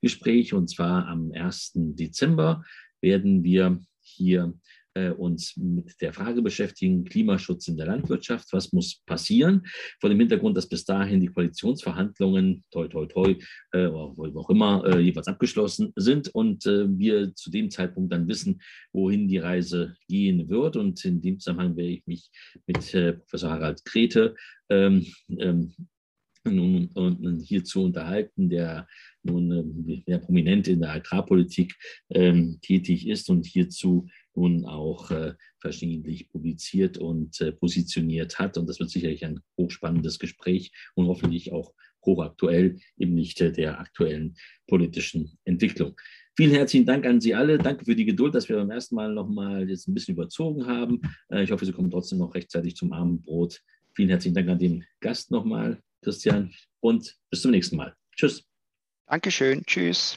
Gespräch und zwar am 1. Dezember werden wir hier äh, uns mit der Frage beschäftigen, Klimaschutz in der Landwirtschaft, was muss passieren? Vor dem Hintergrund, dass bis dahin die Koalitionsverhandlungen, toi, toi, toi, äh, wo auch immer, äh, jeweils abgeschlossen sind und äh, wir zu dem Zeitpunkt dann wissen, wohin die Reise gehen wird. Und in dem Zusammenhang werde ich mich mit äh, Professor Harald Krete ähm, ähm, nun, nun hier zu unterhalten, der nun äh, sehr prominent in der Agrarpolitik ähm, tätig ist und hierzu nun auch äh, verschiedentlich publiziert und äh, positioniert hat. Und das wird sicherlich ein hochspannendes Gespräch und hoffentlich auch hochaktuell im Lichte der aktuellen politischen Entwicklung. Vielen herzlichen Dank an Sie alle. Danke für die Geduld, dass wir beim ersten Mal nochmal jetzt ein bisschen überzogen haben. Äh, ich hoffe, Sie kommen trotzdem noch rechtzeitig zum Abendbrot. Vielen herzlichen Dank an den Gast nochmal, Christian, und bis zum nächsten Mal. Tschüss. Dankeschön. Tschüss.